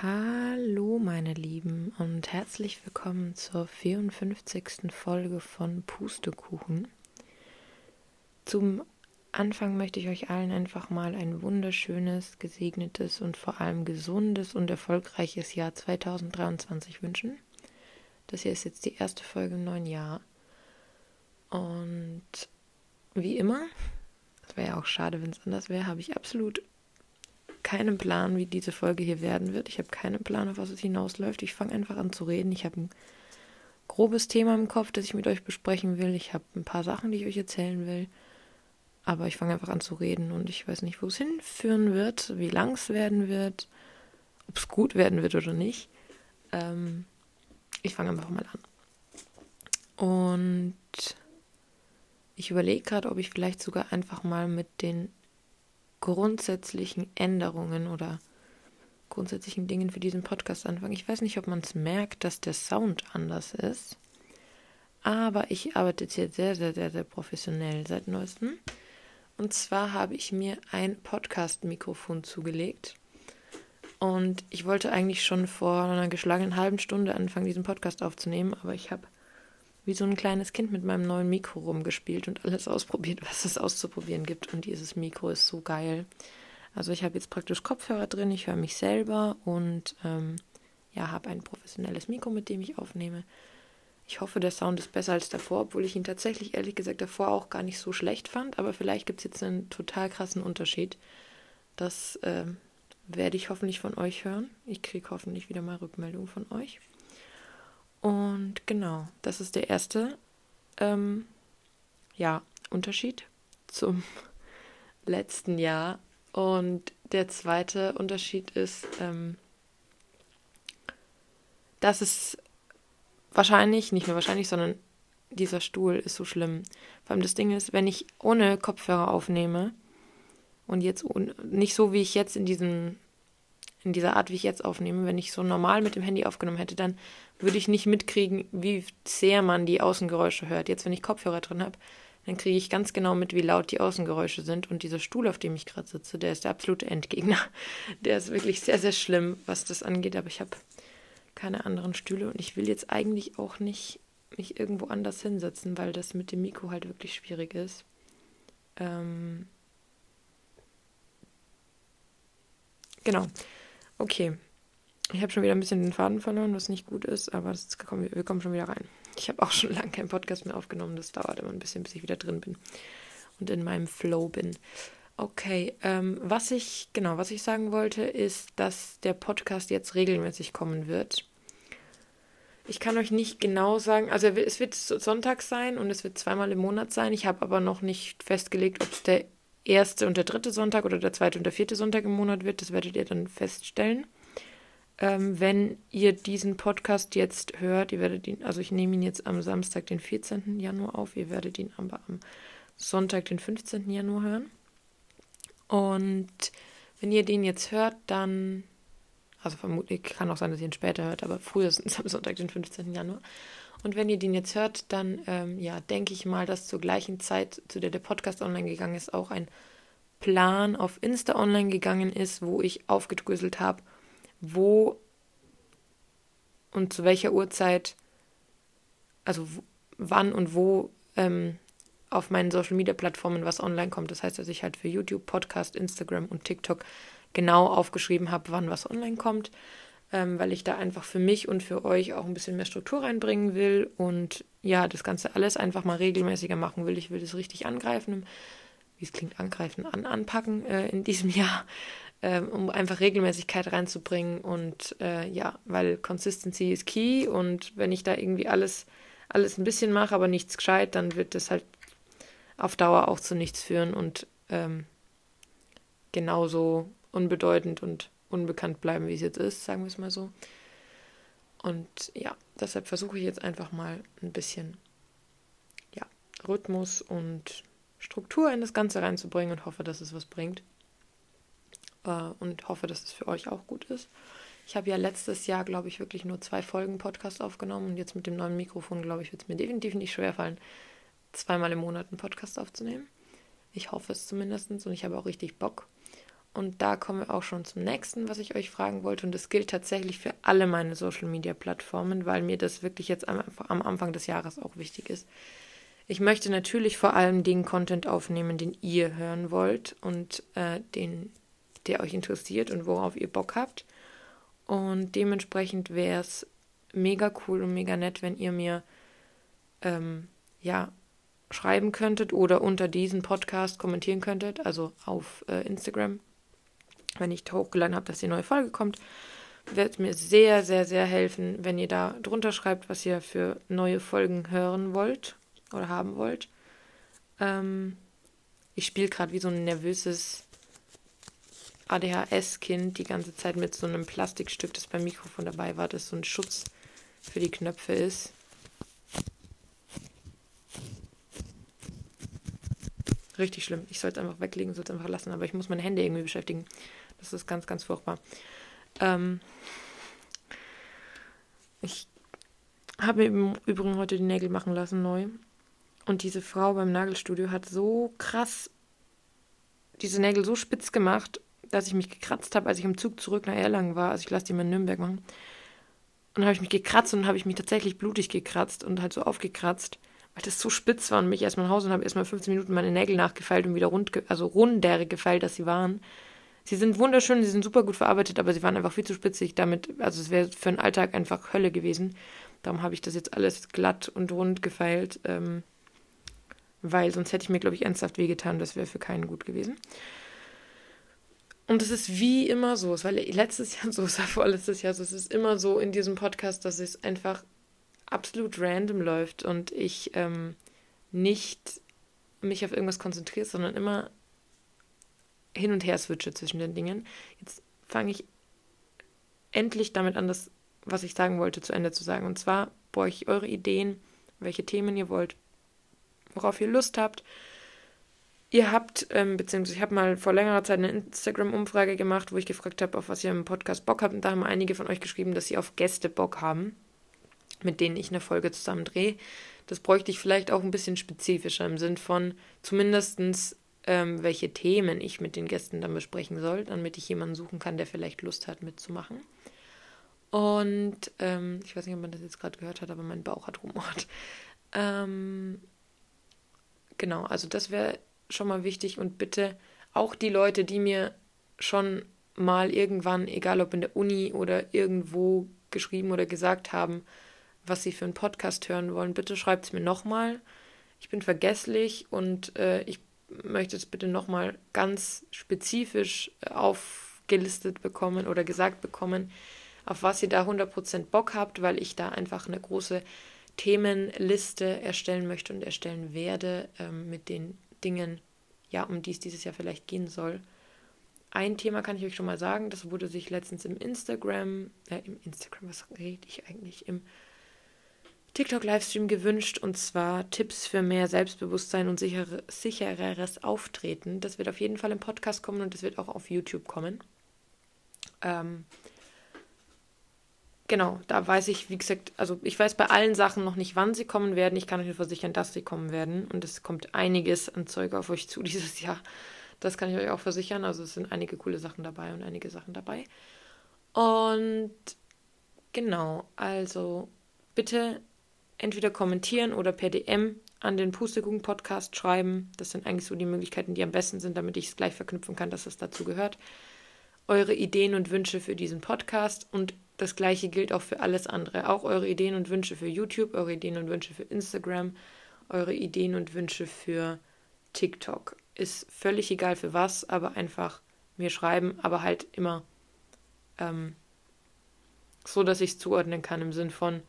Hallo meine Lieben und herzlich willkommen zur 54. Folge von Pustekuchen. Zum Anfang möchte ich euch allen einfach mal ein wunderschönes, gesegnetes und vor allem gesundes und erfolgreiches Jahr 2023 wünschen. Das hier ist jetzt die erste Folge im neuen Jahr. Und wie immer, es wäre ja auch schade, wenn es anders wäre, habe ich absolut keinen Plan, wie diese Folge hier werden wird. Ich habe keinen Plan, auf was es hinausläuft. Ich fange einfach an zu reden. Ich habe ein grobes Thema im Kopf, das ich mit euch besprechen will. Ich habe ein paar Sachen, die ich euch erzählen will. Aber ich fange einfach an zu reden und ich weiß nicht, wo es hinführen wird, wie lang es werden wird, ob es gut werden wird oder nicht. Ähm, ich fange einfach mal an. Und ich überlege gerade, ob ich vielleicht sogar einfach mal mit den grundsätzlichen Änderungen oder grundsätzlichen Dingen für diesen Podcast anfange. Ich weiß nicht, ob man es merkt, dass der Sound anders ist. Aber ich arbeite jetzt hier sehr, sehr, sehr, sehr professionell seit neuestem. Und zwar habe ich mir ein Podcast-Mikrofon zugelegt. Und ich wollte eigentlich schon vor einer geschlagenen halben Stunde anfangen, diesen Podcast aufzunehmen, aber ich habe wie so ein kleines Kind mit meinem neuen Mikro rumgespielt und alles ausprobiert, was es auszuprobieren gibt. Und dieses Mikro ist so geil. Also ich habe jetzt praktisch Kopfhörer drin, ich höre mich selber und ähm, ja, habe ein professionelles Mikro, mit dem ich aufnehme. Ich hoffe, der Sound ist besser als davor, obwohl ich ihn tatsächlich ehrlich gesagt davor auch gar nicht so schlecht fand. Aber vielleicht gibt es jetzt einen total krassen Unterschied. Das äh, werde ich hoffentlich von euch hören. Ich kriege hoffentlich wieder mal Rückmeldung von euch. Und genau, das ist der erste ähm, ja, Unterschied zum letzten Jahr. Und der zweite Unterschied ist, ähm, dass es wahrscheinlich, nicht nur wahrscheinlich, sondern dieser Stuhl ist so schlimm. Vor allem das Ding ist, wenn ich ohne Kopfhörer aufnehme und jetzt nicht so, wie ich jetzt in diesem in dieser Art, wie ich jetzt aufnehme, wenn ich so normal mit dem Handy aufgenommen hätte, dann würde ich nicht mitkriegen, wie sehr man die Außengeräusche hört. Jetzt, wenn ich Kopfhörer drin habe, dann kriege ich ganz genau mit, wie laut die Außengeräusche sind. Und dieser Stuhl, auf dem ich gerade sitze, der ist der absolute Endgegner. Der ist wirklich sehr, sehr schlimm, was das angeht. Aber ich habe keine anderen Stühle und ich will jetzt eigentlich auch nicht mich irgendwo anders hinsetzen, weil das mit dem Mikro halt wirklich schwierig ist. Ähm genau. Okay. Ich habe schon wieder ein bisschen den Faden verloren, was nicht gut ist, aber kommen, wir kommen schon wieder rein. Ich habe auch schon lange keinen Podcast mehr aufgenommen. Das dauert immer ein bisschen, bis ich wieder drin bin und in meinem Flow bin. Okay, ähm, was ich, genau, was ich sagen wollte, ist, dass der Podcast jetzt regelmäßig kommen wird. Ich kann euch nicht genau sagen, also es wird Sonntag sein und es wird zweimal im Monat sein. Ich habe aber noch nicht festgelegt, ob es der erste und der dritte Sonntag oder der zweite und der vierte Sonntag im Monat wird. Das werdet ihr dann feststellen. Ähm, wenn ihr diesen Podcast jetzt hört, ihr werdet ihn, also ich nehme ihn jetzt am Samstag, den 14. Januar auf, ihr werdet ihn aber am Sonntag, den 15. Januar hören. Und wenn ihr den jetzt hört, dann, also vermutlich kann auch sein, dass ihr ihn später hört, aber frühestens am Sonntag, den 15. Januar. Und wenn ihr den jetzt hört, dann ähm, ja, denke ich mal, dass zur gleichen Zeit, zu der der Podcast online gegangen ist, auch ein Plan auf Insta online gegangen ist, wo ich aufgedröselt habe, wo und zu welcher Uhrzeit, also wann und wo ähm, auf meinen Social Media Plattformen was online kommt. Das heißt, dass ich halt für YouTube, Podcast, Instagram und TikTok genau aufgeschrieben habe, wann was online kommt ähm, weil ich da einfach für mich und für euch auch ein bisschen mehr Struktur reinbringen will und ja, das Ganze alles einfach mal regelmäßiger machen will. Ich will das richtig angreifen, wie es klingt, angreifen, an, anpacken äh, in diesem Jahr, äh, um einfach Regelmäßigkeit reinzubringen und äh, ja, weil Consistency ist key und wenn ich da irgendwie alles, alles ein bisschen mache, aber nichts gescheit, dann wird das halt auf Dauer auch zu nichts führen und ähm, genauso unbedeutend und unbekannt bleiben, wie es jetzt ist, sagen wir es mal so. Und ja, deshalb versuche ich jetzt einfach mal ein bisschen ja, Rhythmus und Struktur in das Ganze reinzubringen und hoffe, dass es was bringt. Äh, und hoffe, dass es für euch auch gut ist. Ich habe ja letztes Jahr, glaube ich, wirklich nur zwei Folgen Podcast aufgenommen und jetzt mit dem neuen Mikrofon, glaube ich, wird es mir definitiv nicht schwerfallen, zweimal im Monat einen Podcast aufzunehmen. Ich hoffe es zumindest und ich habe auch richtig Bock. Und da kommen wir auch schon zum nächsten, was ich euch fragen wollte. Und das gilt tatsächlich für alle meine Social-Media-Plattformen, weil mir das wirklich jetzt am, am Anfang des Jahres auch wichtig ist. Ich möchte natürlich vor allem den Content aufnehmen, den ihr hören wollt und äh, den, der euch interessiert und worauf ihr Bock habt. Und dementsprechend wäre es mega cool und mega nett, wenn ihr mir ähm, ja schreiben könntet oder unter diesen Podcast kommentieren könntet, also auf äh, Instagram, wenn ich hochgeladen habe, dass die neue Folge kommt. Wird mir sehr, sehr, sehr helfen, wenn ihr da drunter schreibt, was ihr für neue Folgen hören wollt oder haben wollt. Ähm, ich spiele gerade wie so ein nervöses ADHS-Kind die ganze Zeit mit so einem Plastikstück, das beim Mikrofon dabei war, das so ein Schutz für die Knöpfe ist. Richtig schlimm. Ich sollte es einfach weglegen, sollte es einfach lassen, aber ich muss meine Hände irgendwie beschäftigen. Das ist ganz, ganz furchtbar. Ähm ich habe mir im Übrigen heute die Nägel machen lassen, neu. Und diese Frau beim Nagelstudio hat so krass diese Nägel so spitz gemacht, dass ich mich gekratzt habe, als ich im Zug zurück nach Erlangen war. Also ich lasse die mal in Nürnberg machen. Und dann habe ich mich gekratzt und habe ich mich tatsächlich blutig gekratzt und halt so aufgekratzt, weil das so spitz war und mich erstmal nach Hause und habe erstmal 15 Minuten meine Nägel nachgefeilt und wieder rund, also runder gefeilt, dass sie waren. Sie sind wunderschön, sie sind super gut verarbeitet, aber sie waren einfach viel zu spitzig. Damit, also es wäre für den Alltag einfach Hölle gewesen. Darum habe ich das jetzt alles glatt und rund gefeilt. Ähm, weil sonst hätte ich mir, glaube ich, ernsthaft wehgetan. Das wäre für keinen gut gewesen. Und es ist wie immer so, es war letztes Jahr so, es war vorletztes Jahr so, es ist immer so in diesem Podcast, dass es einfach absolut random läuft und ich ähm, nicht mich auf irgendwas konzentriere, sondern immer hin und her switche zwischen den Dingen. Jetzt fange ich endlich damit an, das, was ich sagen wollte, zu Ende zu sagen. Und zwar brauche ich eure Ideen, welche Themen ihr wollt, worauf ihr Lust habt. Ihr habt, ähm, beziehungsweise ich habe mal vor längerer Zeit eine Instagram-Umfrage gemacht, wo ich gefragt habe, auf was ihr im Podcast Bock habt. Und da haben einige von euch geschrieben, dass sie auf Gäste Bock haben, mit denen ich eine Folge zusammen drehe. Das bräuchte ich vielleicht auch ein bisschen spezifischer im Sinn von zumindestens ähm, welche Themen ich mit den Gästen dann besprechen soll, damit ich jemanden suchen kann, der vielleicht Lust hat mitzumachen. Und ähm, ich weiß nicht, ob man das jetzt gerade gehört hat, aber mein Bauch hat rumort. Ähm, genau, also das wäre schon mal wichtig und bitte auch die Leute, die mir schon mal irgendwann, egal ob in der Uni oder irgendwo geschrieben oder gesagt haben, was sie für einen Podcast hören wollen, bitte schreibt es mir nochmal. Ich bin vergesslich und äh, ich möchte es bitte nochmal ganz spezifisch aufgelistet bekommen oder gesagt bekommen, auf was ihr da 100% Bock habt, weil ich da einfach eine große Themenliste erstellen möchte und erstellen werde ähm, mit den Dingen, ja, um die es dieses Jahr vielleicht gehen soll. Ein Thema kann ich euch schon mal sagen, das wurde sich letztens im Instagram, äh, im Instagram, was rede ich eigentlich, im TikTok-Livestream gewünscht und zwar Tipps für mehr Selbstbewusstsein und sichere, sichereres Auftreten. Das wird auf jeden Fall im Podcast kommen und das wird auch auf YouTube kommen. Ähm, genau, da weiß ich, wie gesagt, also ich weiß bei allen Sachen noch nicht, wann sie kommen werden. Ich kann euch nur versichern, dass sie kommen werden. Und es kommt einiges an Zeug auf euch zu dieses Jahr. Das kann ich euch auch versichern. Also es sind einige coole Sachen dabei und einige Sachen dabei. Und genau, also bitte entweder kommentieren oder per DM an den Pustekuchen Podcast schreiben. Das sind eigentlich so die Möglichkeiten, die am besten sind, damit ich es gleich verknüpfen kann, dass es dazu gehört. Eure Ideen und Wünsche für diesen Podcast und das gleiche gilt auch für alles andere. Auch eure Ideen und Wünsche für YouTube, eure Ideen und Wünsche für Instagram, eure Ideen und Wünsche für TikTok. Ist völlig egal für was, aber einfach mir schreiben, aber halt immer ähm, so, dass ich es zuordnen kann im Sinn von,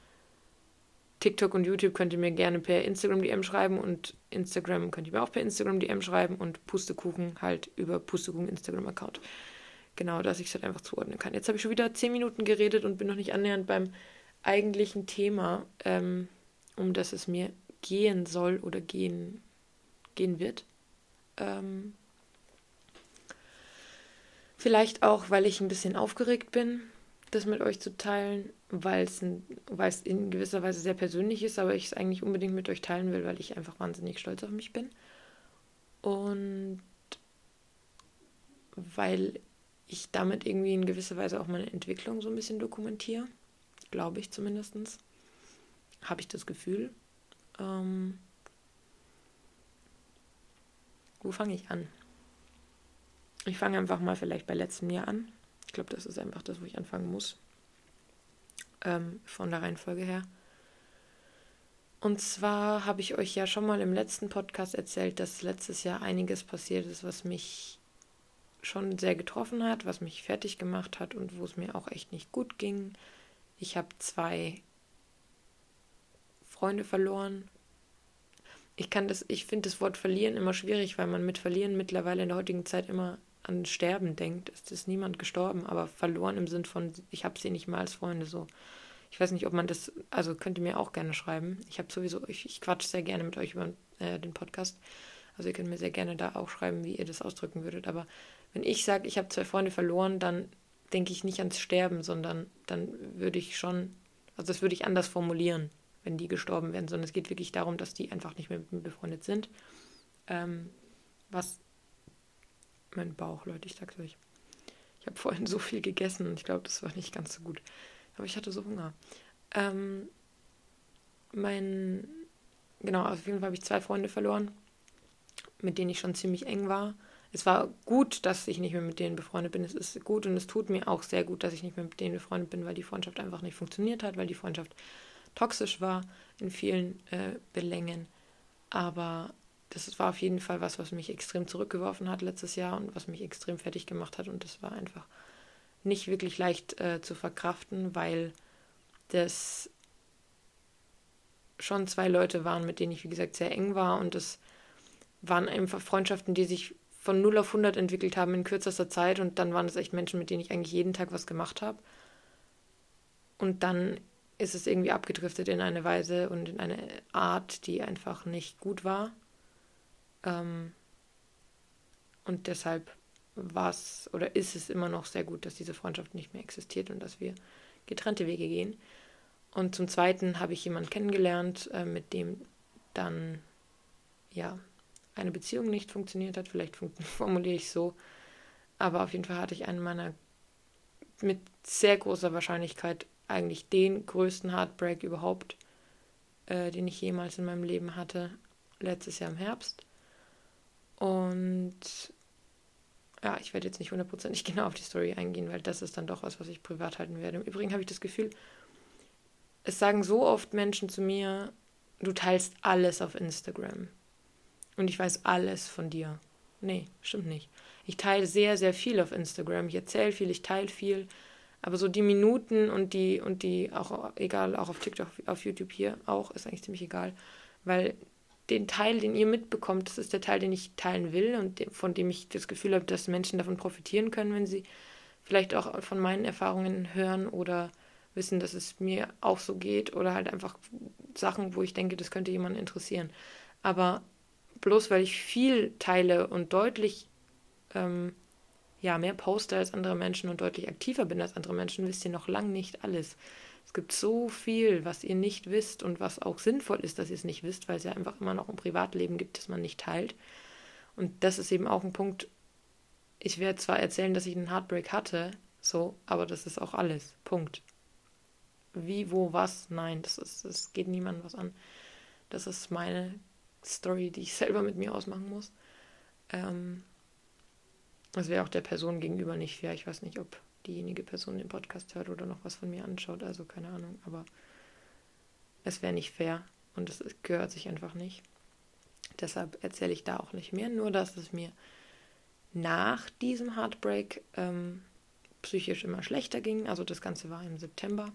TikTok und YouTube könnt ihr mir gerne per Instagram DM schreiben und Instagram könnt ihr mir auch per Instagram DM schreiben und Pustekuchen halt über Pustekuchen Instagram Account. Genau, dass ich es halt einfach zuordnen kann. Jetzt habe ich schon wieder zehn Minuten geredet und bin noch nicht annähernd beim eigentlichen Thema, ähm, um das es mir gehen soll oder gehen, gehen wird. Ähm, vielleicht auch, weil ich ein bisschen aufgeregt bin, das mit euch zu teilen weil es, weil es in gewisser Weise sehr persönlich ist, aber ich es eigentlich unbedingt mit euch teilen will, weil ich einfach wahnsinnig stolz auf mich bin. Und weil ich damit irgendwie in gewisser Weise auch meine Entwicklung so ein bisschen dokumentiere. Glaube ich zumindest. Habe ich das Gefühl. Ähm, wo fange ich an? Ich fange einfach mal vielleicht bei letztem Jahr an. Ich glaube, das ist einfach das, wo ich anfangen muss. Ähm, von der Reihenfolge her. Und zwar habe ich euch ja schon mal im letzten Podcast erzählt, dass letztes Jahr einiges passiert ist, was mich schon sehr getroffen hat, was mich fertig gemacht hat und wo es mir auch echt nicht gut ging. Ich habe zwei Freunde verloren. Ich kann das, ich finde das Wort verlieren immer schwierig, weil man mit verlieren mittlerweile in der heutigen Zeit immer an Sterben denkt. Es ist niemand gestorben, aber verloren im Sinn von, ich habe sie nicht mal als Freunde so. Ich weiß nicht, ob man das, also könnt ihr mir auch gerne schreiben. Ich habe sowieso, ich, ich quatsch sehr gerne mit euch über äh, den Podcast. Also ihr könnt mir sehr gerne da auch schreiben, wie ihr das ausdrücken würdet. Aber wenn ich sage, ich habe zwei Freunde verloren, dann denke ich nicht ans Sterben, sondern dann würde ich schon, also das würde ich anders formulieren, wenn die gestorben wären, sondern es geht wirklich darum, dass die einfach nicht mehr mit mir befreundet sind. Ähm, was mein Bauch, Leute, ich sag's euch. Ich habe vorhin so viel gegessen und ich glaube, das war nicht ganz so gut. Aber ich hatte so Hunger. Ähm, mein, genau, auf jeden Fall habe ich zwei Freunde verloren, mit denen ich schon ziemlich eng war. Es war gut, dass ich nicht mehr mit denen befreundet bin. Es ist gut und es tut mir auch sehr gut, dass ich nicht mehr mit denen befreundet bin, weil die Freundschaft einfach nicht funktioniert hat, weil die Freundschaft toxisch war in vielen äh, Belängen. Aber das war auf jeden Fall was, was mich extrem zurückgeworfen hat letztes Jahr und was mich extrem fertig gemacht hat. Und das war einfach nicht wirklich leicht äh, zu verkraften, weil das schon zwei Leute waren, mit denen ich, wie gesagt, sehr eng war. Und das waren einfach Freundschaften, die sich von 0 auf 100 entwickelt haben in kürzester Zeit. Und dann waren es echt Menschen, mit denen ich eigentlich jeden Tag was gemacht habe. Und dann ist es irgendwie abgedriftet in eine Weise und in eine Art, die einfach nicht gut war. Ähm, und deshalb war es oder ist es immer noch sehr gut, dass diese Freundschaft nicht mehr existiert und dass wir getrennte Wege gehen. Und zum Zweiten habe ich jemanden kennengelernt, äh, mit dem dann ja eine Beziehung nicht funktioniert hat. Vielleicht formuliere ich so. Aber auf jeden Fall hatte ich einen meiner mit sehr großer Wahrscheinlichkeit eigentlich den größten Heartbreak überhaupt, äh, den ich jemals in meinem Leben hatte, letztes Jahr im Herbst. Und ja, ich werde jetzt nicht hundertprozentig genau auf die Story eingehen, weil das ist dann doch was, was ich privat halten werde. Im Übrigen habe ich das Gefühl, es sagen so oft Menschen zu mir, du teilst alles auf Instagram. Und ich weiß alles von dir. Nee, stimmt nicht. Ich teile sehr, sehr viel auf Instagram. Ich erzähle viel, ich teile viel. Aber so die Minuten und die, und die, auch egal, auch auf TikTok, auf YouTube hier auch, ist eigentlich ziemlich egal. Weil den Teil, den ihr mitbekommt, das ist der Teil, den ich teilen will und von dem ich das Gefühl habe, dass Menschen davon profitieren können, wenn sie vielleicht auch von meinen Erfahrungen hören oder wissen, dass es mir auch so geht oder halt einfach Sachen, wo ich denke, das könnte jemanden interessieren. Aber bloß weil ich viel teile und deutlich ähm, ja, mehr poste als andere Menschen und deutlich aktiver bin als andere Menschen, wisst ihr noch lang nicht alles. Es gibt so viel, was ihr nicht wisst und was auch sinnvoll ist, dass ihr es nicht wisst, weil es ja einfach immer noch ein Privatleben gibt, das man nicht teilt. Und das ist eben auch ein Punkt. Ich werde zwar erzählen, dass ich einen Heartbreak hatte, so, aber das ist auch alles. Punkt. Wie, wo, was? Nein, das ist, das geht niemandem was an. Das ist meine Story, die ich selber mit mir ausmachen muss. Ähm, das wäre auch der Person gegenüber nicht fair. Ich weiß nicht, ob diejenige Person den Podcast hört oder noch was von mir anschaut. Also keine Ahnung, aber es wäre nicht fair und es gehört sich einfach nicht. Deshalb erzähle ich da auch nicht mehr, nur dass es mir nach diesem Heartbreak ähm, psychisch immer schlechter ging. Also das Ganze war im September,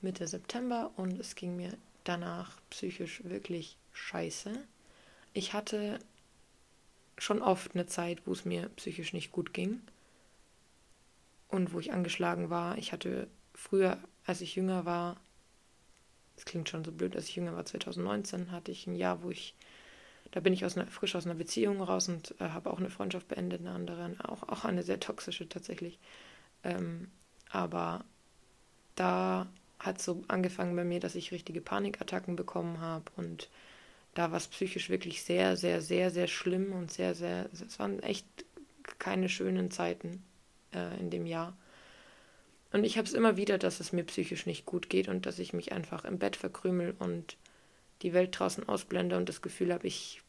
Mitte September und es ging mir danach psychisch wirklich scheiße. Ich hatte schon oft eine Zeit, wo es mir psychisch nicht gut ging und wo ich angeschlagen war. Ich hatte früher, als ich jünger war, das klingt schon so blöd, als ich jünger war, 2019, hatte ich ein Jahr, wo ich, da bin ich aus einer, frisch aus einer Beziehung raus und äh, habe auch eine Freundschaft beendet, eine andere, auch, auch eine sehr toxische tatsächlich. Ähm, aber da hat so angefangen bei mir, dass ich richtige Panikattacken bekommen habe und da war es psychisch wirklich sehr, sehr, sehr, sehr schlimm und sehr, sehr, es waren echt keine schönen Zeiten äh, in dem Jahr. Und ich habe es immer wieder, dass es mir psychisch nicht gut geht und dass ich mich einfach im Bett verkrümel und die Welt draußen ausblende und das Gefühl habe, ich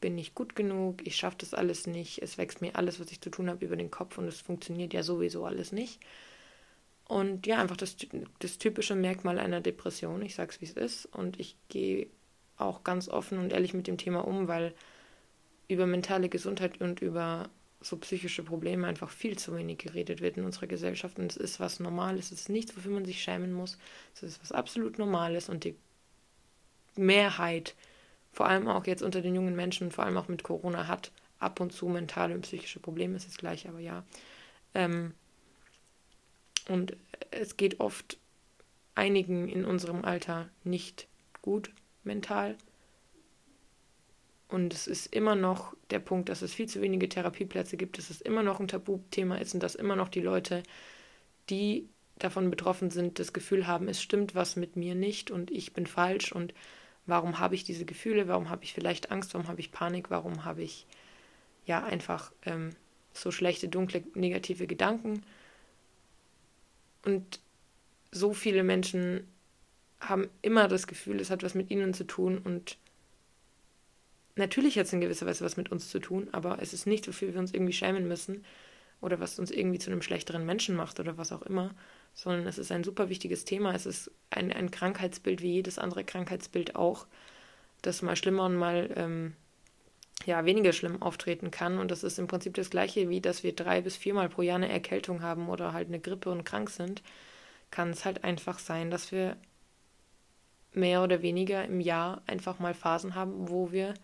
bin nicht gut genug, ich schaffe das alles nicht, es wächst mir alles, was ich zu tun habe, über den Kopf und es funktioniert ja sowieso alles nicht. Und ja, einfach das, das typische Merkmal einer Depression, ich sage es wie es ist und ich gehe auch ganz offen und ehrlich mit dem Thema um, weil über mentale Gesundheit und über so psychische Probleme einfach viel zu wenig geredet wird in unserer Gesellschaft. Und es ist was Normales, es ist nichts, wofür man sich schämen muss. Es ist was absolut Normales und die Mehrheit vor allem auch jetzt unter den jungen Menschen, vor allem auch mit Corona, hat ab und zu mentale und psychische Probleme, ist das gleich, aber ja. Ähm, und es geht oft einigen in unserem Alter nicht gut mental. Und es ist immer noch der Punkt, dass es viel zu wenige Therapieplätze gibt, dass es immer noch ein Tabuthema ist und dass immer noch die Leute, die davon betroffen sind, das Gefühl haben, es stimmt was mit mir nicht und ich bin falsch und Warum habe ich diese Gefühle? Warum habe ich vielleicht Angst? Warum habe ich Panik? Warum habe ich ja einfach ähm, so schlechte, dunkle, negative Gedanken? Und so viele Menschen haben immer das Gefühl, es hat was mit ihnen zu tun und natürlich hat es in gewisser Weise was mit uns zu tun, aber es ist nicht, wofür wir uns irgendwie schämen müssen oder was uns irgendwie zu einem schlechteren Menschen macht oder was auch immer, sondern es ist ein super wichtiges Thema. Es ist ein, ein Krankheitsbild wie jedes andere Krankheitsbild auch, das mal schlimmer und mal ähm, ja, weniger schlimm auftreten kann. Und das ist im Prinzip das gleiche, wie dass wir drei bis viermal pro Jahr eine Erkältung haben oder halt eine Grippe und krank sind, kann es halt einfach sein, dass wir mehr oder weniger im Jahr einfach mal Phasen haben, wo wir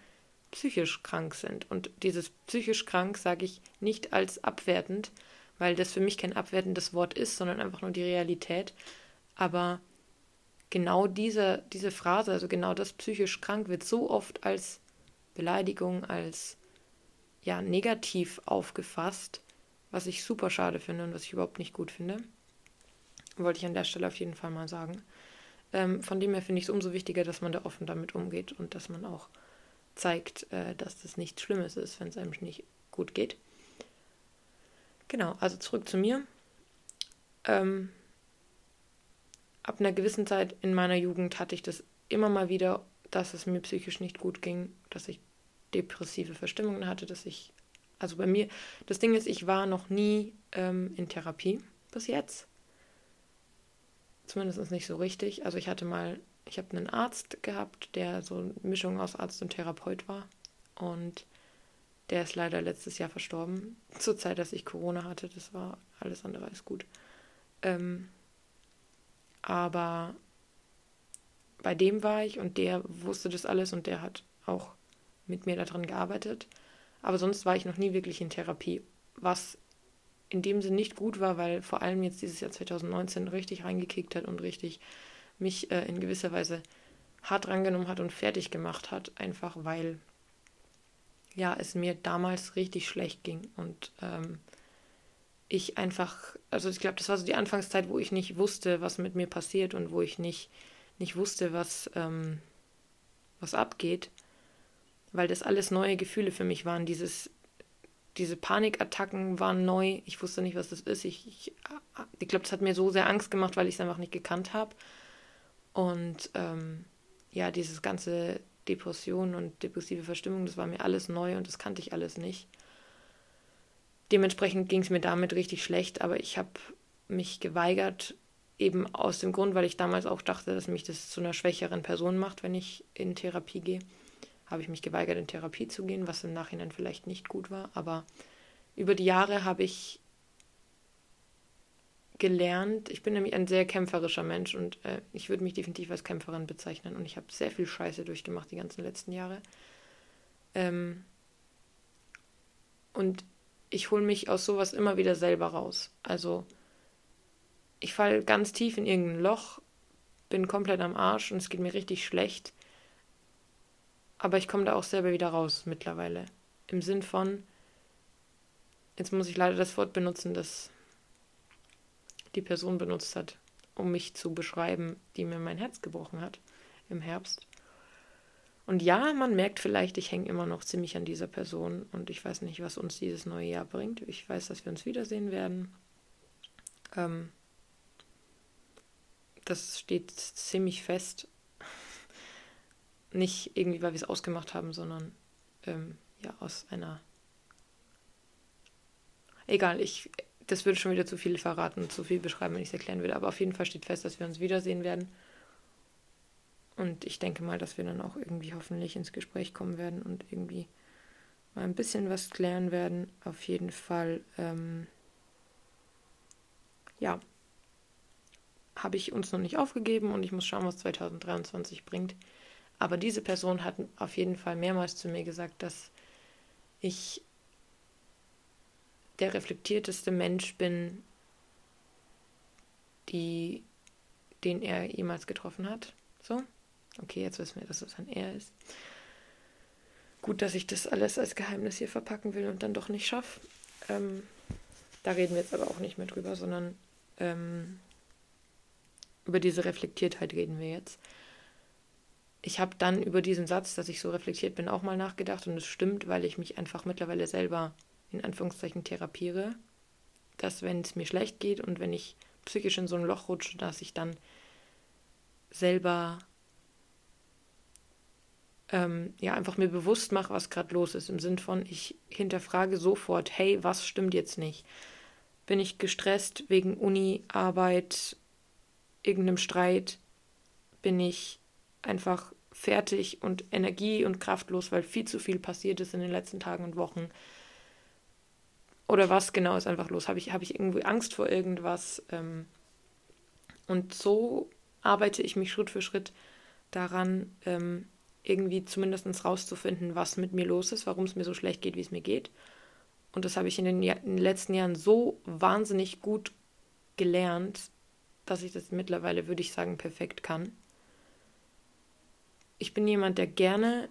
psychisch krank sind. Und dieses psychisch krank sage ich nicht als abwertend, weil das für mich kein abwertendes Wort ist, sondern einfach nur die Realität. Aber genau diese, diese Phrase, also genau das psychisch krank, wird so oft als Beleidigung, als ja negativ aufgefasst, was ich super schade finde und was ich überhaupt nicht gut finde. Wollte ich an der Stelle auf jeden Fall mal sagen. Ähm, von dem her finde ich es umso wichtiger, dass man da offen damit umgeht und dass man auch zeigt, äh, dass das nichts Schlimmes ist, wenn es einem nicht gut geht. Genau, also zurück zu mir. Ähm, ab einer gewissen Zeit in meiner Jugend hatte ich das immer mal wieder, dass es mir psychisch nicht gut ging, dass ich depressive Verstimmungen hatte, dass ich, also bei mir, das Ding ist, ich war noch nie ähm, in Therapie bis jetzt. Zumindest nicht so richtig. Also ich hatte mal ich habe einen Arzt gehabt, der so eine Mischung aus Arzt und Therapeut war. Und der ist leider letztes Jahr verstorben. Zur Zeit, dass ich Corona hatte. Das war alles andere als gut. Ähm, aber bei dem war ich und der wusste das alles und der hat auch mit mir daran gearbeitet. Aber sonst war ich noch nie wirklich in Therapie. Was in dem Sinn nicht gut war, weil vor allem jetzt dieses Jahr 2019 richtig reingekickt hat und richtig mich äh, in gewisser Weise hart rangenommen hat und fertig gemacht hat, einfach weil ja es mir damals richtig schlecht ging und ähm, ich einfach, also ich glaube, das war so die Anfangszeit, wo ich nicht wusste, was mit mir passiert und wo ich nicht, nicht wusste, was, ähm, was abgeht, weil das alles neue Gefühle für mich waren. Dieses, diese Panikattacken waren neu, ich wusste nicht, was das ist. Ich, ich, ich glaube, das hat mir so sehr Angst gemacht, weil ich es einfach nicht gekannt habe. Und ähm, ja, dieses ganze Depression und depressive Verstimmung, das war mir alles neu und das kannte ich alles nicht. Dementsprechend ging es mir damit richtig schlecht, aber ich habe mich geweigert, eben aus dem Grund, weil ich damals auch dachte, dass mich das zu einer schwächeren Person macht, wenn ich in Therapie gehe, habe ich mich geweigert, in Therapie zu gehen, was im Nachhinein vielleicht nicht gut war. Aber über die Jahre habe ich gelernt. Ich bin nämlich ein sehr kämpferischer Mensch und äh, ich würde mich definitiv als Kämpferin bezeichnen. Und ich habe sehr viel Scheiße durchgemacht die ganzen letzten Jahre. Ähm und ich hole mich aus sowas immer wieder selber raus. Also ich falle ganz tief in irgendein Loch, bin komplett am Arsch und es geht mir richtig schlecht. Aber ich komme da auch selber wieder raus mittlerweile. Im Sinn von, jetzt muss ich leider das Wort benutzen, das die Person benutzt hat, um mich zu beschreiben, die mir mein Herz gebrochen hat im Herbst. Und ja, man merkt vielleicht, ich hänge immer noch ziemlich an dieser Person und ich weiß nicht, was uns dieses neue Jahr bringt. Ich weiß, dass wir uns wiedersehen werden. Ähm, das steht ziemlich fest. Nicht irgendwie, weil wir es ausgemacht haben, sondern ähm, ja, aus einer. Egal, ich, das würde schon wieder zu viel verraten zu viel beschreiben, wenn ich es erklären würde. Aber auf jeden Fall steht fest, dass wir uns wiedersehen werden. Und ich denke mal, dass wir dann auch irgendwie hoffentlich ins Gespräch kommen werden und irgendwie mal ein bisschen was klären werden. Auf jeden Fall, ähm, ja, habe ich uns noch nicht aufgegeben und ich muss schauen, was 2023 bringt. Aber diese Person hat auf jeden Fall mehrmals zu mir gesagt, dass ich der reflektierteste Mensch bin, die, den er jemals getroffen hat. So. Okay, jetzt wissen wir, dass es ein Er ist. Gut, dass ich das alles als Geheimnis hier verpacken will und dann doch nicht schaffe. Ähm, da reden wir jetzt aber auch nicht mehr drüber, sondern ähm, über diese Reflektiertheit reden wir jetzt. Ich habe dann über diesen Satz, dass ich so reflektiert bin, auch mal nachgedacht und es stimmt, weil ich mich einfach mittlerweile selber in Anführungszeichen therapiere, dass wenn es mir schlecht geht und wenn ich psychisch in so ein Loch rutsche, dass ich dann selber ähm, ja einfach mir bewusst mache, was gerade los ist. Im Sinn von, ich hinterfrage sofort, hey, was stimmt jetzt nicht? Bin ich gestresst wegen Uni, Arbeit, irgendeinem Streit? Bin ich einfach fertig und energie- und kraftlos, weil viel zu viel passiert ist in den letzten Tagen und Wochen? Oder was genau ist einfach los? Habe ich, hab ich irgendwie Angst vor irgendwas? Ähm, und so arbeite ich mich Schritt für Schritt daran, ähm, irgendwie zumindest rauszufinden, was mit mir los ist, warum es mir so schlecht geht, wie es mir geht. Und das habe ich in den, in den, letzten Jahren so wahnsinnig gut gelernt, dass ich das mittlerweile, würde ich sagen, perfekt kann. Ich bin jemand, der gerne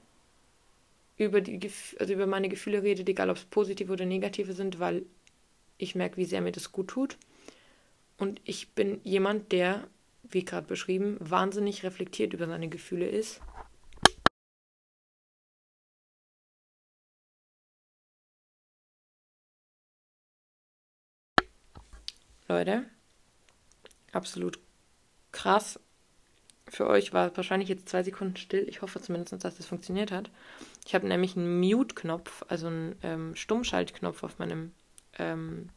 über, die, also über meine Gefühle redet, egal ob es positive oder negative sind, weil ich merke, wie sehr mir das gut tut. Und ich bin jemand, der, wie gerade beschrieben, wahnsinnig reflektiert über seine Gefühle ist Leute. Absolut krass. Für euch war wahrscheinlich jetzt zwei Sekunden still. Ich hoffe zumindest, dass das funktioniert hat. Ich habe nämlich einen Mute-Knopf, also einen ähm, Stummschaltknopf auf meinem ähm,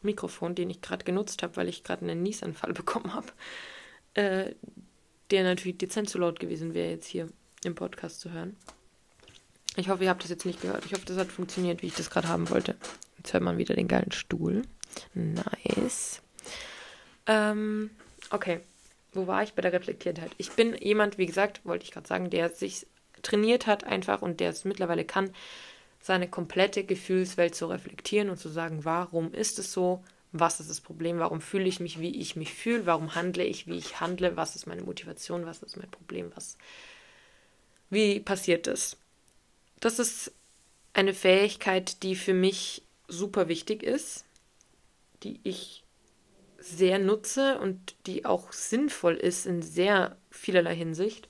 Mikrofon, den ich gerade genutzt habe, weil ich gerade einen Niesanfall bekommen habe. Äh, der natürlich dezent zu laut gewesen wäre, jetzt hier im Podcast zu hören. Ich hoffe, ihr habt das jetzt nicht gehört. Ich hoffe, das hat funktioniert, wie ich das gerade haben wollte. Jetzt hört man wieder den geilen Stuhl. Nice. Ähm, okay. Wo war ich bei der Reflektiertheit? Ich bin jemand, wie gesagt, wollte ich gerade sagen, der sich trainiert hat einfach und der es mittlerweile kann, seine komplette Gefühlswelt zu reflektieren und zu sagen, warum ist es so? Was ist das Problem? Warum fühle ich mich, wie ich mich fühle? Warum handle ich, wie ich handle? Was ist meine Motivation? Was ist mein Problem? Was, wie passiert das? Das ist eine Fähigkeit, die für mich super wichtig ist die ich sehr nutze und die auch sinnvoll ist in sehr vielerlei Hinsicht.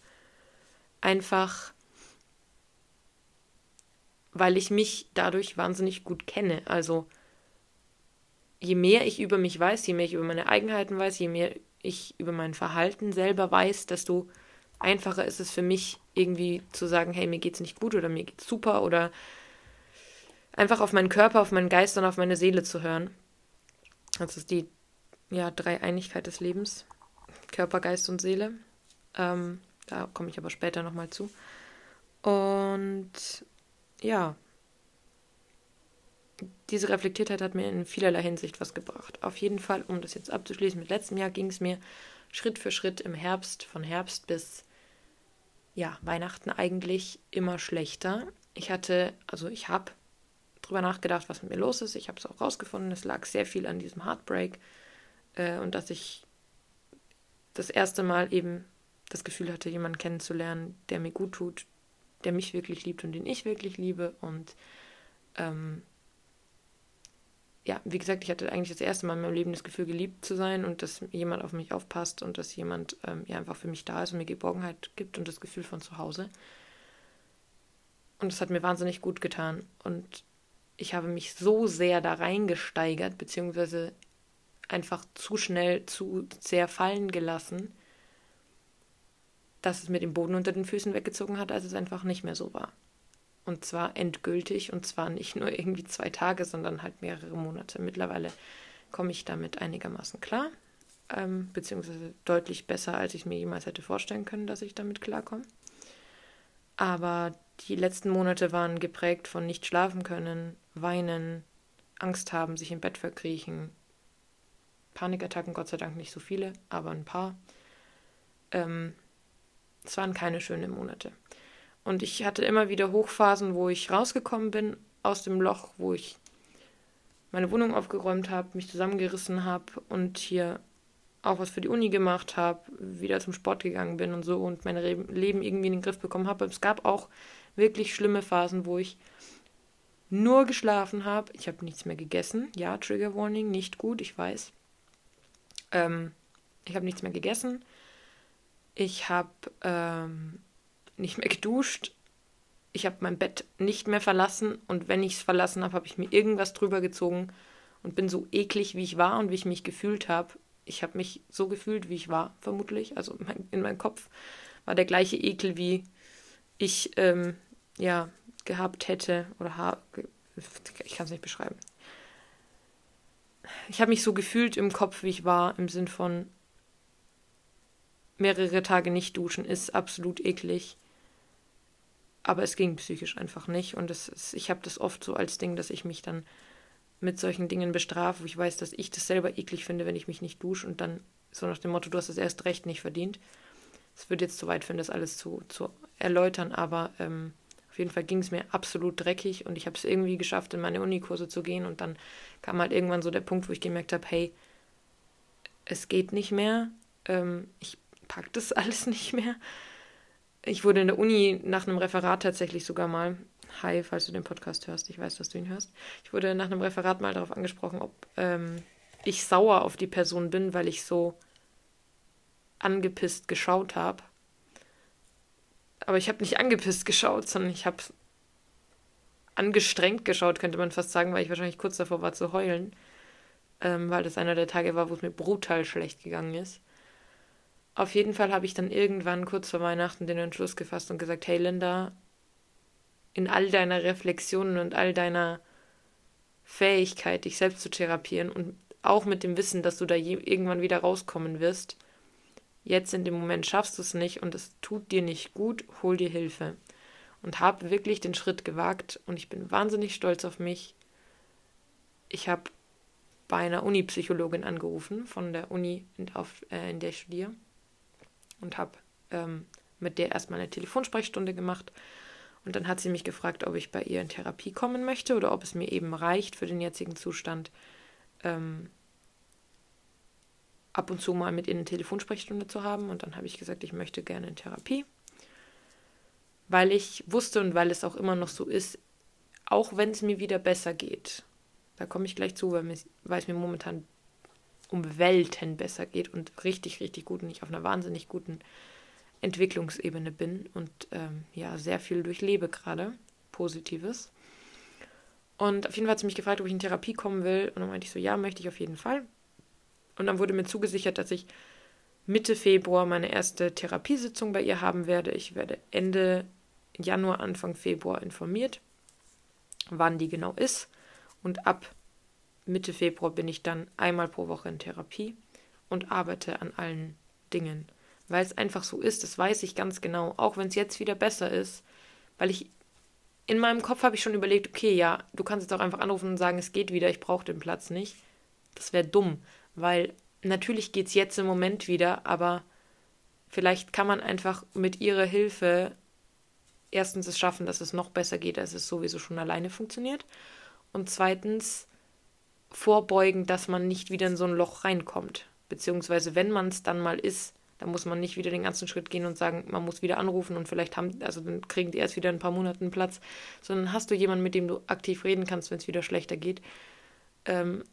Einfach, weil ich mich dadurch wahnsinnig gut kenne. Also je mehr ich über mich weiß, je mehr ich über meine Eigenheiten weiß, je mehr ich über mein Verhalten selber weiß, desto einfacher ist es für mich irgendwie zu sagen, hey, mir geht's nicht gut oder mir geht's super oder einfach auf meinen Körper, auf meinen Geist und auf meine Seele zu hören. Das ist die ja, Dreieinigkeit des Lebens. Körper, Geist und Seele. Ähm, da komme ich aber später nochmal zu. Und ja, diese Reflektiertheit hat mir in vielerlei Hinsicht was gebracht. Auf jeden Fall, um das jetzt abzuschließen, mit letztem Jahr ging es mir Schritt für Schritt im Herbst, von Herbst bis ja, Weihnachten eigentlich immer schlechter. Ich hatte, also ich habe drüber nachgedacht, was mit mir los ist. Ich habe es auch rausgefunden. Es lag sehr viel an diesem Heartbreak äh, und dass ich das erste Mal eben das Gefühl hatte, jemanden kennenzulernen, der mir gut tut, der mich wirklich liebt und den ich wirklich liebe. Und ähm, ja, wie gesagt, ich hatte eigentlich das erste Mal in meinem Leben das Gefühl, geliebt zu sein und dass jemand auf mich aufpasst und dass jemand ähm, ja einfach für mich da ist und mir Geborgenheit gibt und das Gefühl von zu Hause. Und es hat mir wahnsinnig gut getan. Und ich habe mich so sehr da reingesteigert, beziehungsweise einfach zu schnell, zu sehr fallen gelassen, dass es mir den Boden unter den Füßen weggezogen hat, als es einfach nicht mehr so war. Und zwar endgültig und zwar nicht nur irgendwie zwei Tage, sondern halt mehrere Monate. Mittlerweile komme ich damit einigermaßen klar, ähm, beziehungsweise deutlich besser, als ich mir jemals hätte vorstellen können, dass ich damit klarkomme. Aber die letzten Monate waren geprägt von nicht schlafen können, weinen, Angst haben, sich im Bett verkriechen, Panikattacken, Gott sei Dank nicht so viele, aber ein paar. Ähm, es waren keine schönen Monate. Und ich hatte immer wieder Hochphasen, wo ich rausgekommen bin aus dem Loch, wo ich meine Wohnung aufgeräumt habe, mich zusammengerissen habe und hier auch was für die Uni gemacht habe, wieder zum Sport gegangen bin und so und mein Leben irgendwie in den Griff bekommen habe. Es gab auch wirklich schlimme Phasen, wo ich nur geschlafen habe. Ich habe nichts mehr gegessen. Ja, Trigger Warning, nicht gut, ich weiß. Ähm, ich habe nichts mehr gegessen. Ich habe ähm, nicht mehr geduscht. Ich habe mein Bett nicht mehr verlassen und wenn ich es verlassen habe, habe ich mir irgendwas drüber gezogen und bin so eklig, wie ich war und wie ich mich gefühlt habe. Ich habe mich so gefühlt, wie ich war, vermutlich. Also mein, in meinem Kopf war der gleiche Ekel, wie ich ähm, ja gehabt hätte oder ha ich kann es nicht beschreiben. Ich habe mich so gefühlt im Kopf, wie ich war, im Sinn von mehrere Tage nicht duschen ist absolut eklig. Aber es ging psychisch einfach nicht. Und ist, ich habe das oft so als Ding, dass ich mich dann mit solchen Dingen bestrafe, wo ich weiß, dass ich das selber eklig finde, wenn ich mich nicht dusche und dann so nach dem Motto, du hast es erst recht nicht verdient. Es würde jetzt zu weit führen, das alles zu, zu erläutern, aber ähm, auf jeden Fall ging es mir absolut dreckig und ich habe es irgendwie geschafft, in meine Unikurse zu gehen und dann kam halt irgendwann so der Punkt, wo ich gemerkt habe, hey, es geht nicht mehr, ähm, ich pack das alles nicht mehr. Ich wurde in der Uni nach einem Referat tatsächlich sogar mal, hi, falls du den Podcast hörst, ich weiß, dass du ihn hörst, ich wurde nach einem Referat mal darauf angesprochen, ob ähm, ich sauer auf die Person bin, weil ich so angepisst geschaut habe. Aber ich habe nicht angepisst geschaut, sondern ich habe angestrengt geschaut, könnte man fast sagen, weil ich wahrscheinlich kurz davor war zu heulen, ähm, weil das einer der Tage war, wo es mir brutal schlecht gegangen ist. Auf jeden Fall habe ich dann irgendwann kurz vor Weihnachten den Entschluss gefasst und gesagt, hey Linda, in all deiner Reflexionen und all deiner Fähigkeit, dich selbst zu therapieren und auch mit dem Wissen, dass du da irgendwann wieder rauskommen wirst, jetzt in dem Moment schaffst du es nicht und es tut dir nicht gut, hol dir Hilfe. Und habe wirklich den Schritt gewagt und ich bin wahnsinnig stolz auf mich. Ich habe bei einer Uni-Psychologin angerufen, von der Uni, in, auf, äh, in der ich studiere und habe ähm, mit der erstmal eine Telefonsprechstunde gemacht. Und dann hat sie mich gefragt, ob ich bei ihr in Therapie kommen möchte oder ob es mir eben reicht für den jetzigen Zustand, ähm, ab und zu mal mit ihr eine Telefonsprechstunde zu haben. Und dann habe ich gesagt, ich möchte gerne in Therapie, weil ich wusste und weil es auch immer noch so ist, auch wenn es mir wieder besser geht, da komme ich gleich zu, weil, mir, weil es mir momentan um Welten besser geht und richtig, richtig gut und ich auf einer wahnsinnig guten Entwicklungsebene bin und ähm, ja, sehr viel durchlebe gerade. Positives. Und auf jeden Fall hat sie mich gefragt, ob ich in Therapie kommen will. Und dann meinte ich so, ja, möchte ich auf jeden Fall. Und dann wurde mir zugesichert, dass ich Mitte Februar meine erste Therapiesitzung bei ihr haben werde. Ich werde Ende Januar, Anfang Februar informiert, wann die genau ist. Und ab Mitte Februar bin ich dann einmal pro Woche in Therapie und arbeite an allen Dingen. Weil es einfach so ist, das weiß ich ganz genau, auch wenn es jetzt wieder besser ist, weil ich in meinem Kopf habe ich schon überlegt, okay, ja, du kannst jetzt auch einfach anrufen und sagen, es geht wieder, ich brauche den Platz nicht. Das wäre dumm, weil natürlich geht es jetzt im Moment wieder, aber vielleicht kann man einfach mit ihrer Hilfe erstens es schaffen, dass es noch besser geht, als es sowieso schon alleine funktioniert. Und zweitens vorbeugen, dass man nicht wieder in so ein Loch reinkommt. Beziehungsweise, wenn man es dann mal ist, dann muss man nicht wieder den ganzen Schritt gehen und sagen, man muss wieder anrufen und vielleicht haben, also dann kriegen die erst wieder ein paar Monate einen Platz, sondern hast du jemanden, mit dem du aktiv reden kannst, wenn es wieder schlechter geht. Ähm,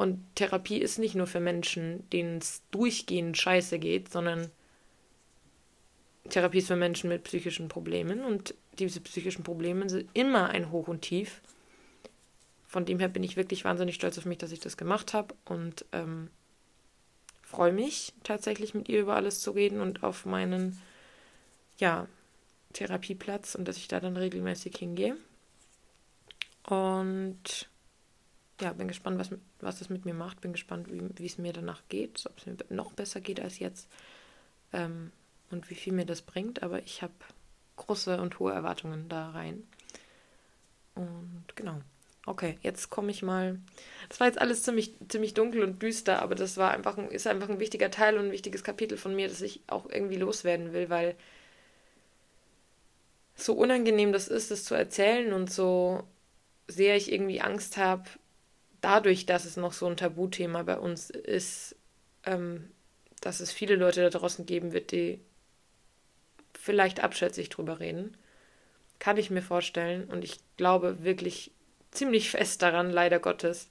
und Therapie ist nicht nur für Menschen, denen es durchgehend scheiße geht, sondern Therapie ist für Menschen mit psychischen Problemen und diese psychischen Probleme sind immer ein Hoch und Tief. Von dem her bin ich wirklich wahnsinnig stolz auf mich, dass ich das gemacht habe und ähm, freue mich tatsächlich mit ihr über alles zu reden und auf meinen ja, Therapieplatz und dass ich da dann regelmäßig hingehe. Und ja, bin gespannt, was, was es mit mir macht. Bin gespannt, wie, es mir danach geht, ob es mir noch besser geht als jetzt ähm, und wie viel mir das bringt. Aber ich habe große und hohe Erwartungen da rein. Und genau. Okay, jetzt komme ich mal. Das war jetzt alles ziemlich, ziemlich dunkel und düster, aber das war einfach ein, ist einfach ein wichtiger Teil und ein wichtiges Kapitel von mir, das ich auch irgendwie loswerden will, weil so unangenehm das ist, das zu erzählen und so sehr ich irgendwie Angst habe, dadurch, dass es noch so ein Tabuthema bei uns ist, ähm, dass es viele Leute da draußen geben wird, die vielleicht abschätzig drüber reden. Kann ich mir vorstellen. Und ich glaube wirklich ziemlich fest daran, leider Gottes,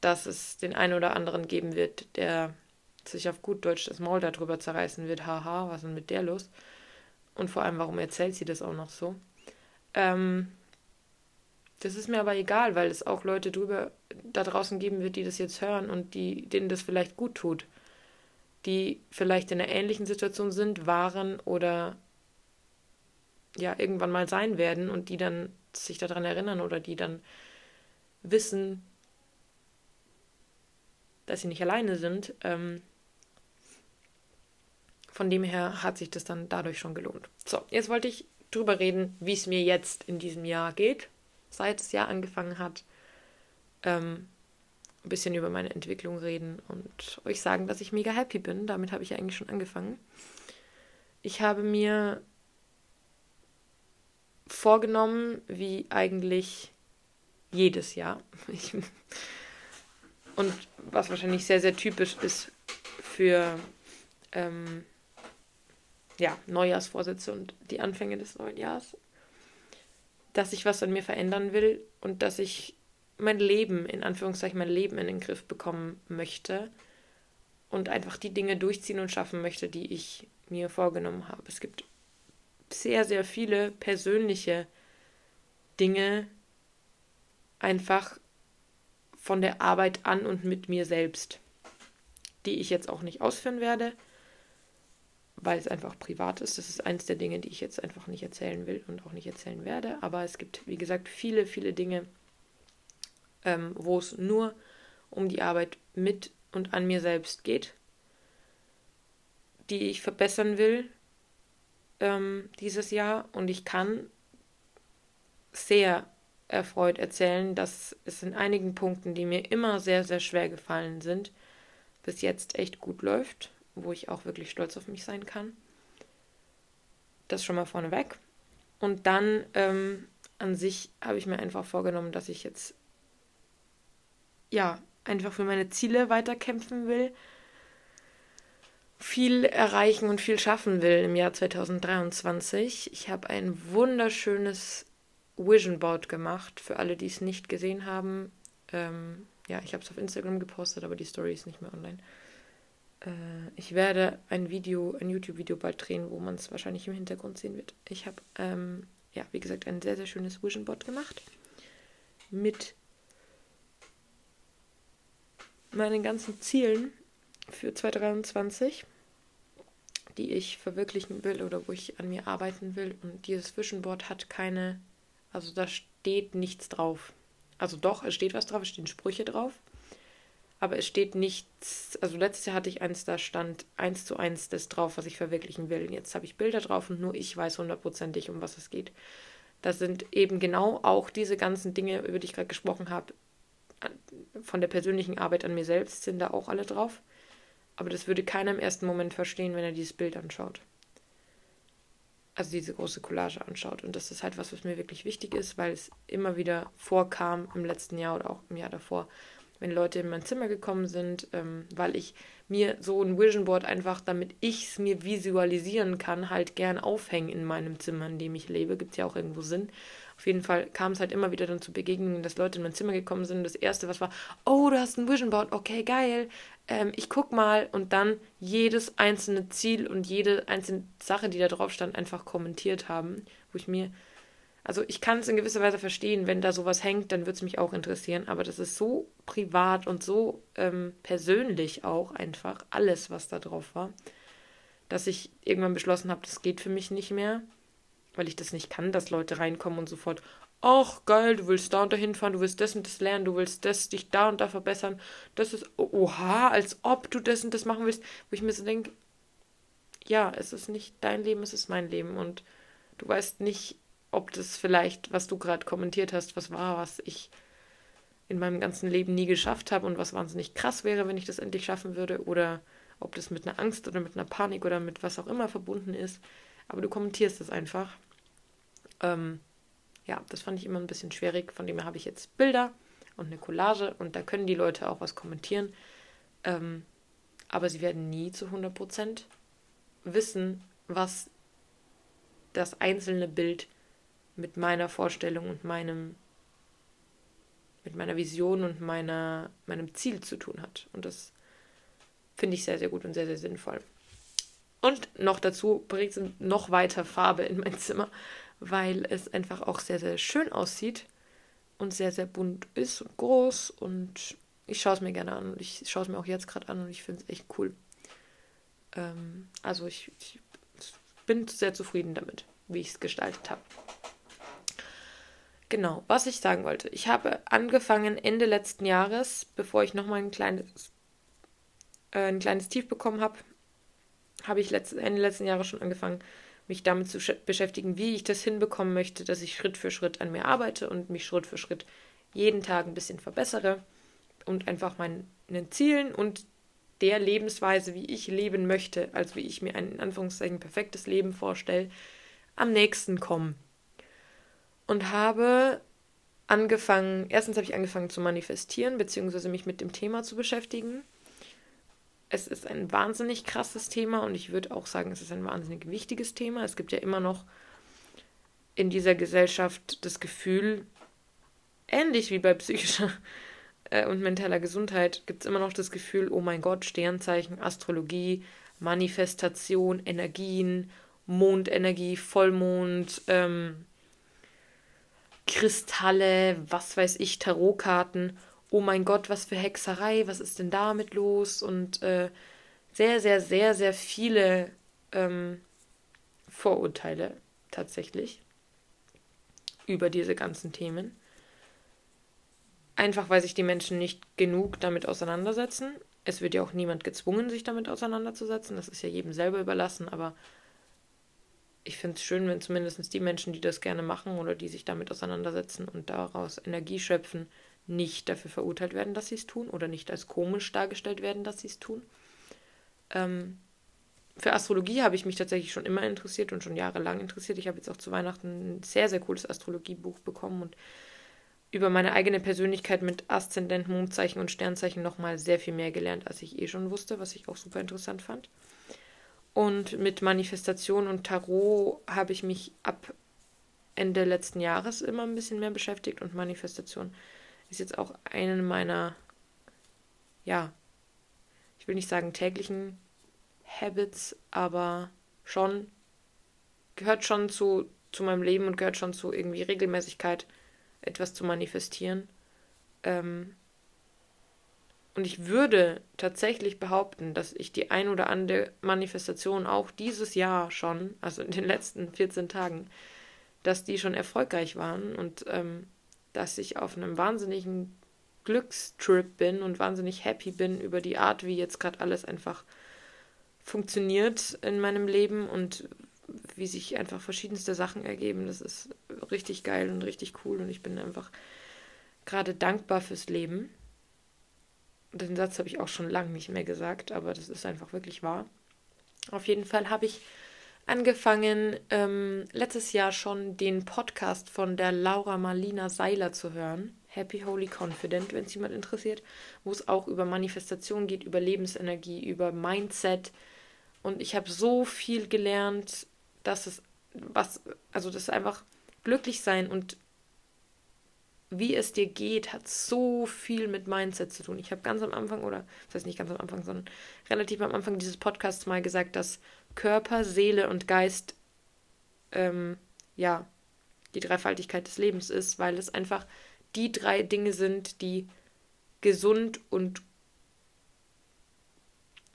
dass es den einen oder anderen geben wird, der sich auf gut Deutsch das Maul darüber zerreißen wird. Haha, was ist denn mit der los? Und vor allem, warum erzählt sie das auch noch so? Ähm, das ist mir aber egal, weil es auch Leute drüber da draußen geben wird, die das jetzt hören und die, denen das vielleicht gut tut. Die vielleicht in einer ähnlichen Situation sind, waren oder ja irgendwann mal sein werden und die dann sich daran erinnern oder die dann wissen, dass sie nicht alleine sind. Ähm, von dem her hat sich das dann dadurch schon gelohnt. So, jetzt wollte ich drüber reden, wie es mir jetzt in diesem Jahr geht, seit das Jahr angefangen hat. Ähm, ein bisschen über meine Entwicklung reden und euch sagen, dass ich mega happy bin. Damit habe ich eigentlich schon angefangen. Ich habe mir vorgenommen, wie eigentlich jedes Jahr. Ich, und was wahrscheinlich sehr, sehr typisch ist für ähm, ja, Neujahrsvorsätze und die Anfänge des neuen Jahres, dass ich was an mir verändern will und dass ich mein Leben, in Anführungszeichen mein Leben in den Griff bekommen möchte und einfach die Dinge durchziehen und schaffen möchte, die ich mir vorgenommen habe. Es gibt sehr, sehr viele persönliche Dinge einfach von der Arbeit an und mit mir selbst, die ich jetzt auch nicht ausführen werde, weil es einfach privat ist. Das ist eins der Dinge, die ich jetzt einfach nicht erzählen will und auch nicht erzählen werde. Aber es gibt, wie gesagt, viele, viele Dinge, ähm, wo es nur um die Arbeit mit und an mir selbst geht, die ich verbessern will, ähm, dieses Jahr und ich kann sehr erfreut erzählen, dass es in einigen Punkten, die mir immer sehr, sehr schwer gefallen sind, bis jetzt echt gut läuft, wo ich auch wirklich stolz auf mich sein kann. Das schon mal vorneweg. Und dann ähm, an sich habe ich mir einfach vorgenommen, dass ich jetzt ja einfach für meine Ziele weiterkämpfen will viel erreichen und viel schaffen will im Jahr 2023. Ich habe ein wunderschönes Vision Board gemacht, für alle, die es nicht gesehen haben. Ähm, ja, ich habe es auf Instagram gepostet, aber die Story ist nicht mehr online. Äh, ich werde ein Video, ein YouTube-Video bald drehen, wo man es wahrscheinlich im Hintergrund sehen wird. Ich habe, ähm, ja, wie gesagt, ein sehr, sehr schönes Vision Board gemacht. Mit meinen ganzen Zielen für 2023, die ich verwirklichen will oder wo ich an mir arbeiten will. Und dieses Vision Board hat keine, also da steht nichts drauf. Also doch, es steht was drauf, es stehen Sprüche drauf. Aber es steht nichts, also letztes Jahr hatte ich eins, da stand eins zu eins das drauf, was ich verwirklichen will. Und jetzt habe ich Bilder drauf und nur ich weiß hundertprozentig, um was es geht. Da sind eben genau auch diese ganzen Dinge, über die ich gerade gesprochen habe, von der persönlichen Arbeit an mir selbst, sind da auch alle drauf. Aber das würde keiner im ersten Moment verstehen, wenn er dieses Bild anschaut. Also diese große Collage anschaut. Und das ist halt was, was mir wirklich wichtig ist, weil es immer wieder vorkam im letzten Jahr oder auch im Jahr davor, wenn Leute in mein Zimmer gekommen sind, ähm, weil ich mir so ein Vision Board einfach, damit ich es mir visualisieren kann, halt gern aufhängen in meinem Zimmer, in dem ich lebe. Gibt es ja auch irgendwo Sinn. Auf jeden Fall kam es halt immer wieder dann zu Begegnungen, dass Leute in mein Zimmer gekommen sind. Das erste, was war, oh, du hast ein Vision Board, okay, geil. Ähm, ich guck mal und dann jedes einzelne Ziel und jede einzelne Sache, die da drauf stand, einfach kommentiert haben, wo ich mir Also ich kann es in gewisser Weise verstehen, wenn da sowas hängt, dann würde es mich auch interessieren. Aber das ist so privat und so ähm, persönlich auch einfach, alles, was da drauf war, dass ich irgendwann beschlossen habe, das geht für mich nicht mehr, weil ich das nicht kann, dass Leute reinkommen und sofort, ach geil, du willst da und da hinfahren, du willst das und das lernen, du willst das, dich da und da verbessern. Das ist, oha, als ob du das und das machen willst, wo ich mir so denke, ja, es ist nicht dein Leben, es ist mein Leben und du weißt nicht, ob das vielleicht, was du gerade kommentiert hast, was war, was ich in meinem ganzen Leben nie geschafft habe und was wahnsinnig krass wäre, wenn ich das endlich schaffen würde, oder ob das mit einer Angst oder mit einer Panik oder mit was auch immer verbunden ist. Aber du kommentierst es einfach. Ähm, ja, das fand ich immer ein bisschen schwierig. Von dem her habe ich jetzt Bilder und eine Collage und da können die Leute auch was kommentieren. Ähm, aber sie werden nie zu 100% wissen, was das einzelne Bild mit meiner Vorstellung und meinem mit meiner Vision und meiner, meinem Ziel zu tun hat. Und das finde ich sehr, sehr gut und sehr, sehr sinnvoll. Und noch dazu bringt es noch weiter Farbe in mein Zimmer, weil es einfach auch sehr, sehr schön aussieht und sehr, sehr bunt ist und groß. Und ich schaue es mir gerne an und ich schaue es mir auch jetzt gerade an und ich finde es echt cool. Ähm, also ich, ich bin sehr zufrieden damit, wie ich es gestaltet habe. Genau, was ich sagen wollte. Ich habe angefangen Ende letzten Jahres, bevor ich nochmal ein kleines, äh, ein kleines Tief bekommen habe, habe ich letzt, Ende letzten Jahres schon angefangen, mich damit zu beschäftigen, wie ich das hinbekommen möchte, dass ich Schritt für Schritt an mir arbeite und mich Schritt für Schritt jeden Tag ein bisschen verbessere und einfach meinen Zielen und der Lebensweise, wie ich leben möchte, also wie ich mir ein in Anführungszeichen perfektes Leben vorstelle, am nächsten kommen und habe angefangen, erstens habe ich angefangen zu manifestieren, beziehungsweise mich mit dem Thema zu beschäftigen. Es ist ein wahnsinnig krasses Thema und ich würde auch sagen, es ist ein wahnsinnig wichtiges Thema. Es gibt ja immer noch in dieser Gesellschaft das Gefühl, ähnlich wie bei psychischer äh, und mentaler Gesundheit, gibt es immer noch das Gefühl, oh mein Gott, Sternzeichen, Astrologie, Manifestation, Energien, Mondenergie, Vollmond, ähm, Kristalle, was weiß ich, Tarotkarten. Oh mein Gott, was für Hexerei, was ist denn damit los? Und äh, sehr, sehr, sehr, sehr viele ähm, Vorurteile tatsächlich über diese ganzen Themen. Einfach weil sich die Menschen nicht genug damit auseinandersetzen. Es wird ja auch niemand gezwungen, sich damit auseinanderzusetzen. Das ist ja jedem selber überlassen, aber ich finde es schön, wenn zumindest die Menschen, die das gerne machen oder die sich damit auseinandersetzen und daraus Energie schöpfen, nicht dafür verurteilt werden, dass sie es tun oder nicht als komisch dargestellt werden, dass sie es tun. Ähm, für Astrologie habe ich mich tatsächlich schon immer interessiert und schon jahrelang interessiert. Ich habe jetzt auch zu Weihnachten ein sehr, sehr cooles Astrologiebuch bekommen und über meine eigene Persönlichkeit mit Aszendent, Mondzeichen und Sternzeichen nochmal sehr viel mehr gelernt, als ich eh schon wusste, was ich auch super interessant fand. Und mit Manifestation und Tarot habe ich mich ab Ende letzten Jahres immer ein bisschen mehr beschäftigt und Manifestation ist jetzt auch eine meiner, ja, ich will nicht sagen täglichen Habits, aber schon, gehört schon zu, zu meinem Leben und gehört schon zu irgendwie Regelmäßigkeit, etwas zu manifestieren. Ähm, und ich würde tatsächlich behaupten, dass ich die ein oder andere Manifestation auch dieses Jahr schon, also in den letzten 14 Tagen, dass die schon erfolgreich waren und ähm, dass ich auf einem wahnsinnigen Glückstrip bin und wahnsinnig happy bin über die Art, wie jetzt gerade alles einfach funktioniert in meinem Leben und wie sich einfach verschiedenste Sachen ergeben. Das ist richtig geil und richtig cool und ich bin einfach gerade dankbar fürs Leben den Satz habe ich auch schon lange nicht mehr gesagt, aber das ist einfach wirklich wahr. Auf jeden Fall habe ich angefangen, ähm, letztes Jahr schon den Podcast von der Laura Marlina Seiler zu hören. Happy Holy Confident, wenn es jemand interessiert, wo es auch über Manifestation geht, über Lebensenergie, über Mindset. Und ich habe so viel gelernt, dass es was, also das einfach glücklich sein und wie es dir geht, hat so viel mit Mindset zu tun. Ich habe ganz am Anfang, oder das heißt nicht ganz am Anfang, sondern relativ am Anfang dieses Podcasts mal gesagt, dass Körper, Seele und Geist ähm, ja die Dreifaltigkeit des Lebens ist, weil es einfach die drei Dinge sind, die gesund und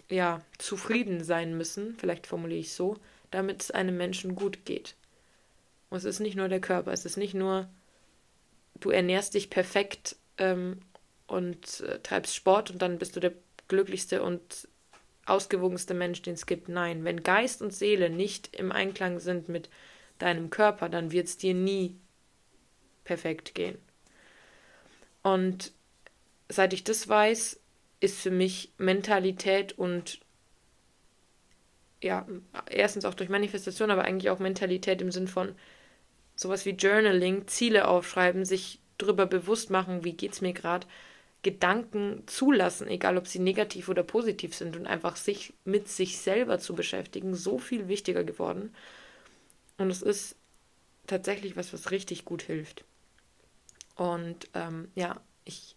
ja, zufrieden sein müssen, vielleicht formuliere ich so, damit es einem Menschen gut geht. Und es ist nicht nur der Körper, es ist nicht nur, du ernährst dich perfekt ähm, und äh, treibst Sport und dann bist du der glücklichste und ausgewogenste Mensch, den es gibt. Nein, wenn Geist und Seele nicht im Einklang sind mit deinem Körper, dann wird es dir nie perfekt gehen. Und seit ich das weiß, ist für mich Mentalität und ja, erstens auch durch Manifestation, aber eigentlich auch Mentalität im Sinn von sowas wie Journaling, Ziele aufschreiben, sich darüber bewusst machen, wie geht es mir gerade, Gedanken zulassen, egal ob sie negativ oder positiv sind und einfach sich mit sich selber zu beschäftigen, so viel wichtiger geworden. Und es ist tatsächlich was, was richtig gut hilft. Und ähm, ja, ich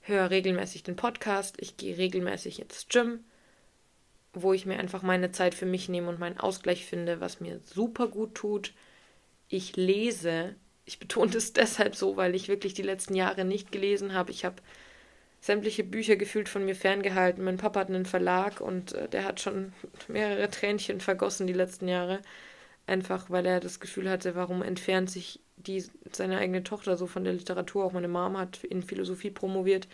höre regelmäßig den Podcast, ich gehe regelmäßig ins Gym, wo ich mir einfach meine Zeit für mich nehme und meinen Ausgleich finde, was mir super gut tut. Ich lese. Ich betone das deshalb so, weil ich wirklich die letzten Jahre nicht gelesen habe. Ich habe sämtliche Bücher gefühlt von mir ferngehalten. Mein Papa hat einen Verlag und äh, der hat schon mehrere Tränchen vergossen die letzten Jahre. Einfach weil er das Gefühl hatte, warum entfernt sich die, seine eigene Tochter so von der Literatur. Auch meine Mom hat in Philosophie promoviert,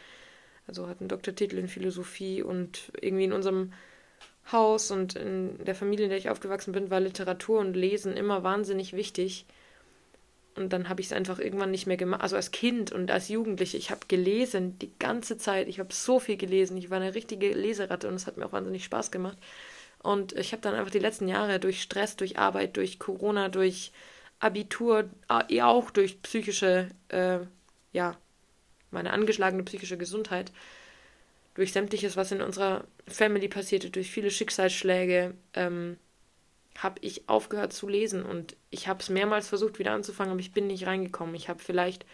also hat einen Doktortitel in Philosophie und irgendwie in unserem Haus und in der Familie, in der ich aufgewachsen bin, war Literatur und Lesen immer wahnsinnig wichtig. Und dann habe ich es einfach irgendwann nicht mehr gemacht. Also als Kind und als Jugendliche. Ich habe gelesen die ganze Zeit. Ich habe so viel gelesen. Ich war eine richtige Leseratte und es hat mir auch wahnsinnig Spaß gemacht. Und ich habe dann einfach die letzten Jahre durch Stress, durch Arbeit, durch Corona, durch Abitur, äh, auch durch psychische, äh, ja, meine angeschlagene psychische Gesundheit, durch sämtliches, was in unserer Family passierte, durch viele Schicksalsschläge, ähm, habe ich aufgehört zu lesen und ich habe es mehrmals versucht wieder anzufangen, aber ich bin nicht reingekommen. Ich habe vielleicht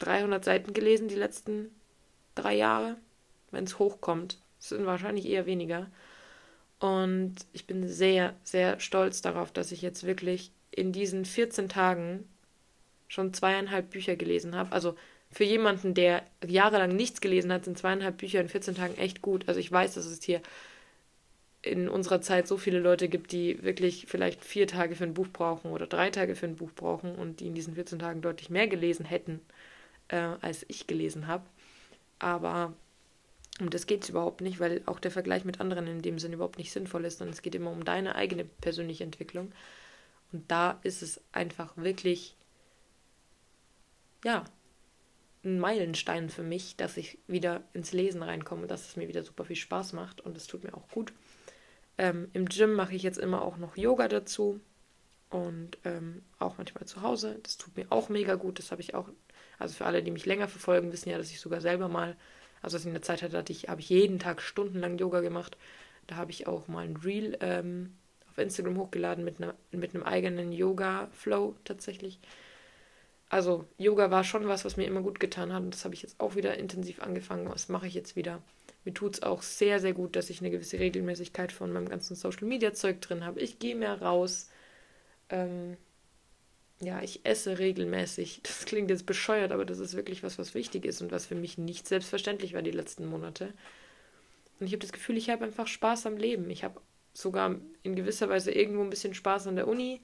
300 Seiten gelesen die letzten drei Jahre, wenn es hochkommt. Es sind wahrscheinlich eher weniger. Und ich bin sehr, sehr stolz darauf, dass ich jetzt wirklich in diesen 14 Tagen schon zweieinhalb Bücher gelesen habe. Also für jemanden, der jahrelang nichts gelesen hat, sind zweieinhalb Bücher in 14 Tagen echt gut. Also ich weiß, dass es hier in unserer Zeit so viele Leute gibt, die wirklich vielleicht vier Tage für ein Buch brauchen oder drei Tage für ein Buch brauchen und die in diesen 14 Tagen deutlich mehr gelesen hätten, äh, als ich gelesen habe. Aber um das geht es überhaupt nicht, weil auch der Vergleich mit anderen in dem Sinn überhaupt nicht sinnvoll ist, sondern es geht immer um deine eigene persönliche Entwicklung. Und da ist es einfach wirklich, ja, ein Meilenstein für mich, dass ich wieder ins Lesen reinkomme, dass es mir wieder super viel Spaß macht und es tut mir auch gut. Ähm, Im Gym mache ich jetzt immer auch noch Yoga dazu und ähm, auch manchmal zu Hause. Das tut mir auch mega gut. Das habe ich auch, also für alle, die mich länger verfolgen, wissen ja, dass ich sogar selber mal, also dass ich in der Zeit hatte, hatte ich, habe ich jeden Tag stundenlang Yoga gemacht. Da habe ich auch mal ein Reel ähm, auf Instagram hochgeladen mit, einer, mit einem eigenen Yoga-Flow tatsächlich. Also Yoga war schon was, was mir immer gut getan hat und das habe ich jetzt auch wieder intensiv angefangen. Das mache ich jetzt wieder. Mir tut es auch sehr, sehr gut, dass ich eine gewisse Regelmäßigkeit von meinem ganzen Social Media Zeug drin habe. Ich gehe mehr raus. Ähm, ja, ich esse regelmäßig. Das klingt jetzt bescheuert, aber das ist wirklich was, was wichtig ist und was für mich nicht selbstverständlich war die letzten Monate. Und ich habe das Gefühl, ich habe einfach Spaß am Leben. Ich habe sogar in gewisser Weise irgendwo ein bisschen Spaß an der Uni.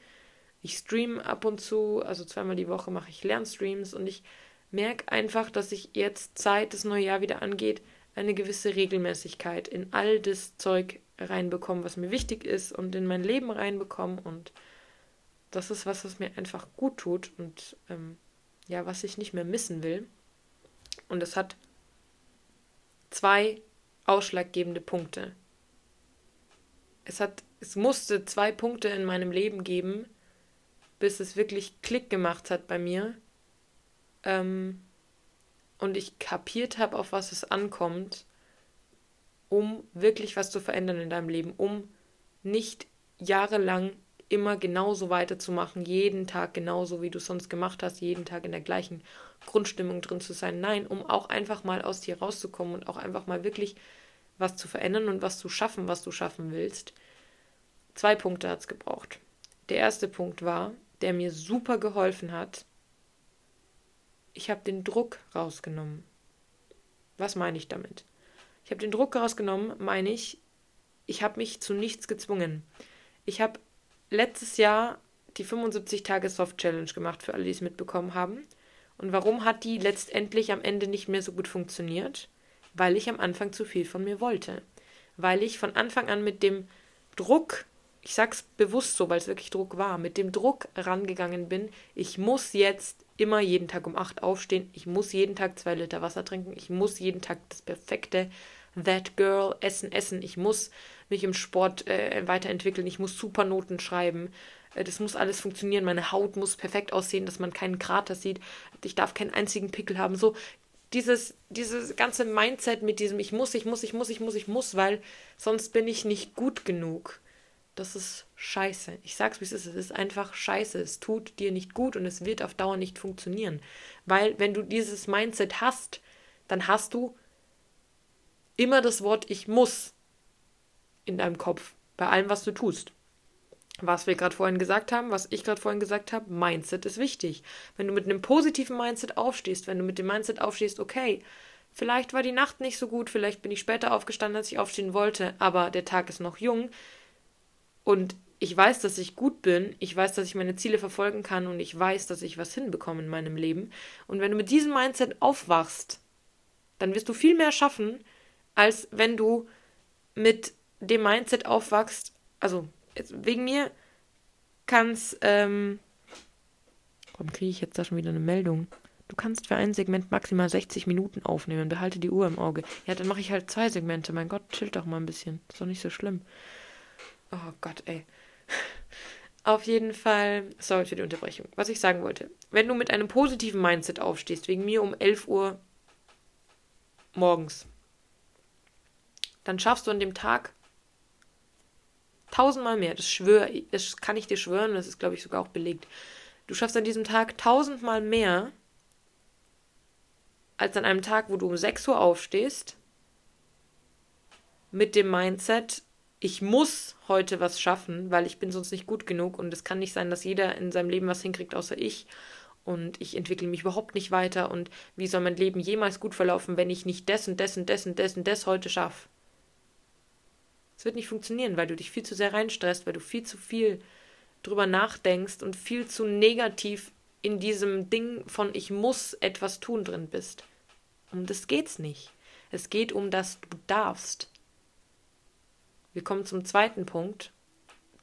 Ich stream ab und zu, also zweimal die Woche mache ich Lernstreams und ich merke einfach, dass ich jetzt Zeit das neue Jahr wieder angeht, eine gewisse Regelmäßigkeit in all das Zeug reinbekommen, was mir wichtig ist und in mein Leben reinbekommen. Und das ist was, was mir einfach gut tut und ähm, ja, was ich nicht mehr missen will. Und es hat zwei ausschlaggebende Punkte. Es hat, es musste zwei Punkte in meinem Leben geben, bis es wirklich Klick gemacht hat bei mir. Ähm, und ich kapiert habe, auf was es ankommt, um wirklich was zu verändern in deinem Leben, um nicht jahrelang immer genauso weiterzumachen, jeden Tag genauso, wie du sonst gemacht hast, jeden Tag in der gleichen Grundstimmung drin zu sein. Nein, um auch einfach mal aus dir rauszukommen und auch einfach mal wirklich was zu verändern und was zu schaffen, was du schaffen willst. Zwei Punkte hat es gebraucht. Der erste Punkt war, der mir super geholfen hat, ich habe den Druck rausgenommen. Was meine ich damit? Ich habe den Druck rausgenommen, meine ich, ich habe mich zu nichts gezwungen. Ich habe letztes Jahr die 75 Tage Soft Challenge gemacht, für alle, die es mitbekommen haben. Und warum hat die letztendlich am Ende nicht mehr so gut funktioniert? Weil ich am Anfang zu viel von mir wollte. Weil ich von Anfang an mit dem Druck, ich sag's bewusst so, weil es wirklich Druck war, mit dem Druck rangegangen bin, ich muss jetzt immer jeden Tag um 8 aufstehen, ich muss jeden Tag zwei Liter Wasser trinken, ich muss jeden Tag das perfekte That Girl essen, essen, ich muss mich im Sport äh, weiterentwickeln, ich muss super Noten schreiben, äh, das muss alles funktionieren, meine Haut muss perfekt aussehen, dass man keinen Krater sieht, ich darf keinen einzigen Pickel haben, so dieses, dieses ganze Mindset mit diesem ich muss, ich muss, ich muss, ich muss, ich muss, weil sonst bin ich nicht gut genug. Das ist scheiße. Ich sag's wie es ist, es ist einfach scheiße. Es tut dir nicht gut und es wird auf Dauer nicht funktionieren. Weil wenn du dieses Mindset hast, dann hast du immer das Wort ich muss in deinem Kopf bei allem, was du tust was wir gerade vorhin gesagt haben, was ich gerade vorhin gesagt habe, Mindset ist wichtig. Wenn du mit einem positiven Mindset aufstehst, wenn du mit dem Mindset aufstehst, okay, vielleicht war die Nacht nicht so gut, vielleicht bin ich später aufgestanden, als ich aufstehen wollte, aber der Tag ist noch jung und ich weiß, dass ich gut bin, ich weiß, dass ich meine Ziele verfolgen kann und ich weiß, dass ich was hinbekomme in meinem Leben. Und wenn du mit diesem Mindset aufwachst, dann wirst du viel mehr schaffen, als wenn du mit dem Mindset aufwachst, also wegen mir kannst, ähm, warum kriege ich jetzt da schon wieder eine Meldung? Du kannst für ein Segment maximal 60 Minuten aufnehmen. Behalte die Uhr im Auge. Ja, dann mache ich halt zwei Segmente. Mein Gott, chillt doch mal ein bisschen. Ist doch nicht so schlimm. Oh Gott, ey. Auf jeden Fall, sorry für die Unterbrechung. Was ich sagen wollte. Wenn du mit einem positiven Mindset aufstehst, wegen mir um 11 Uhr morgens, dann schaffst du an dem Tag Tausendmal mehr. Das schwöre, das kann ich dir schwören, das ist, glaube ich, sogar auch belegt. Du schaffst an diesem Tag tausendmal mehr als an einem Tag, wo du um 6 Uhr aufstehst, mit dem Mindset, ich muss heute was schaffen, weil ich bin sonst nicht gut genug und es kann nicht sein, dass jeder in seinem Leben was hinkriegt, außer ich. Und ich entwickle mich überhaupt nicht weiter und wie soll mein Leben jemals gut verlaufen, wenn ich nicht das und das und das und das und das heute schaffe? Es wird nicht funktionieren, weil du dich viel zu sehr reinstresst, weil du viel zu viel drüber nachdenkst und viel zu negativ in diesem Ding von ich muss etwas tun drin bist. Um das geht's nicht. Es geht um das du darfst. Wir kommen zum zweiten Punkt,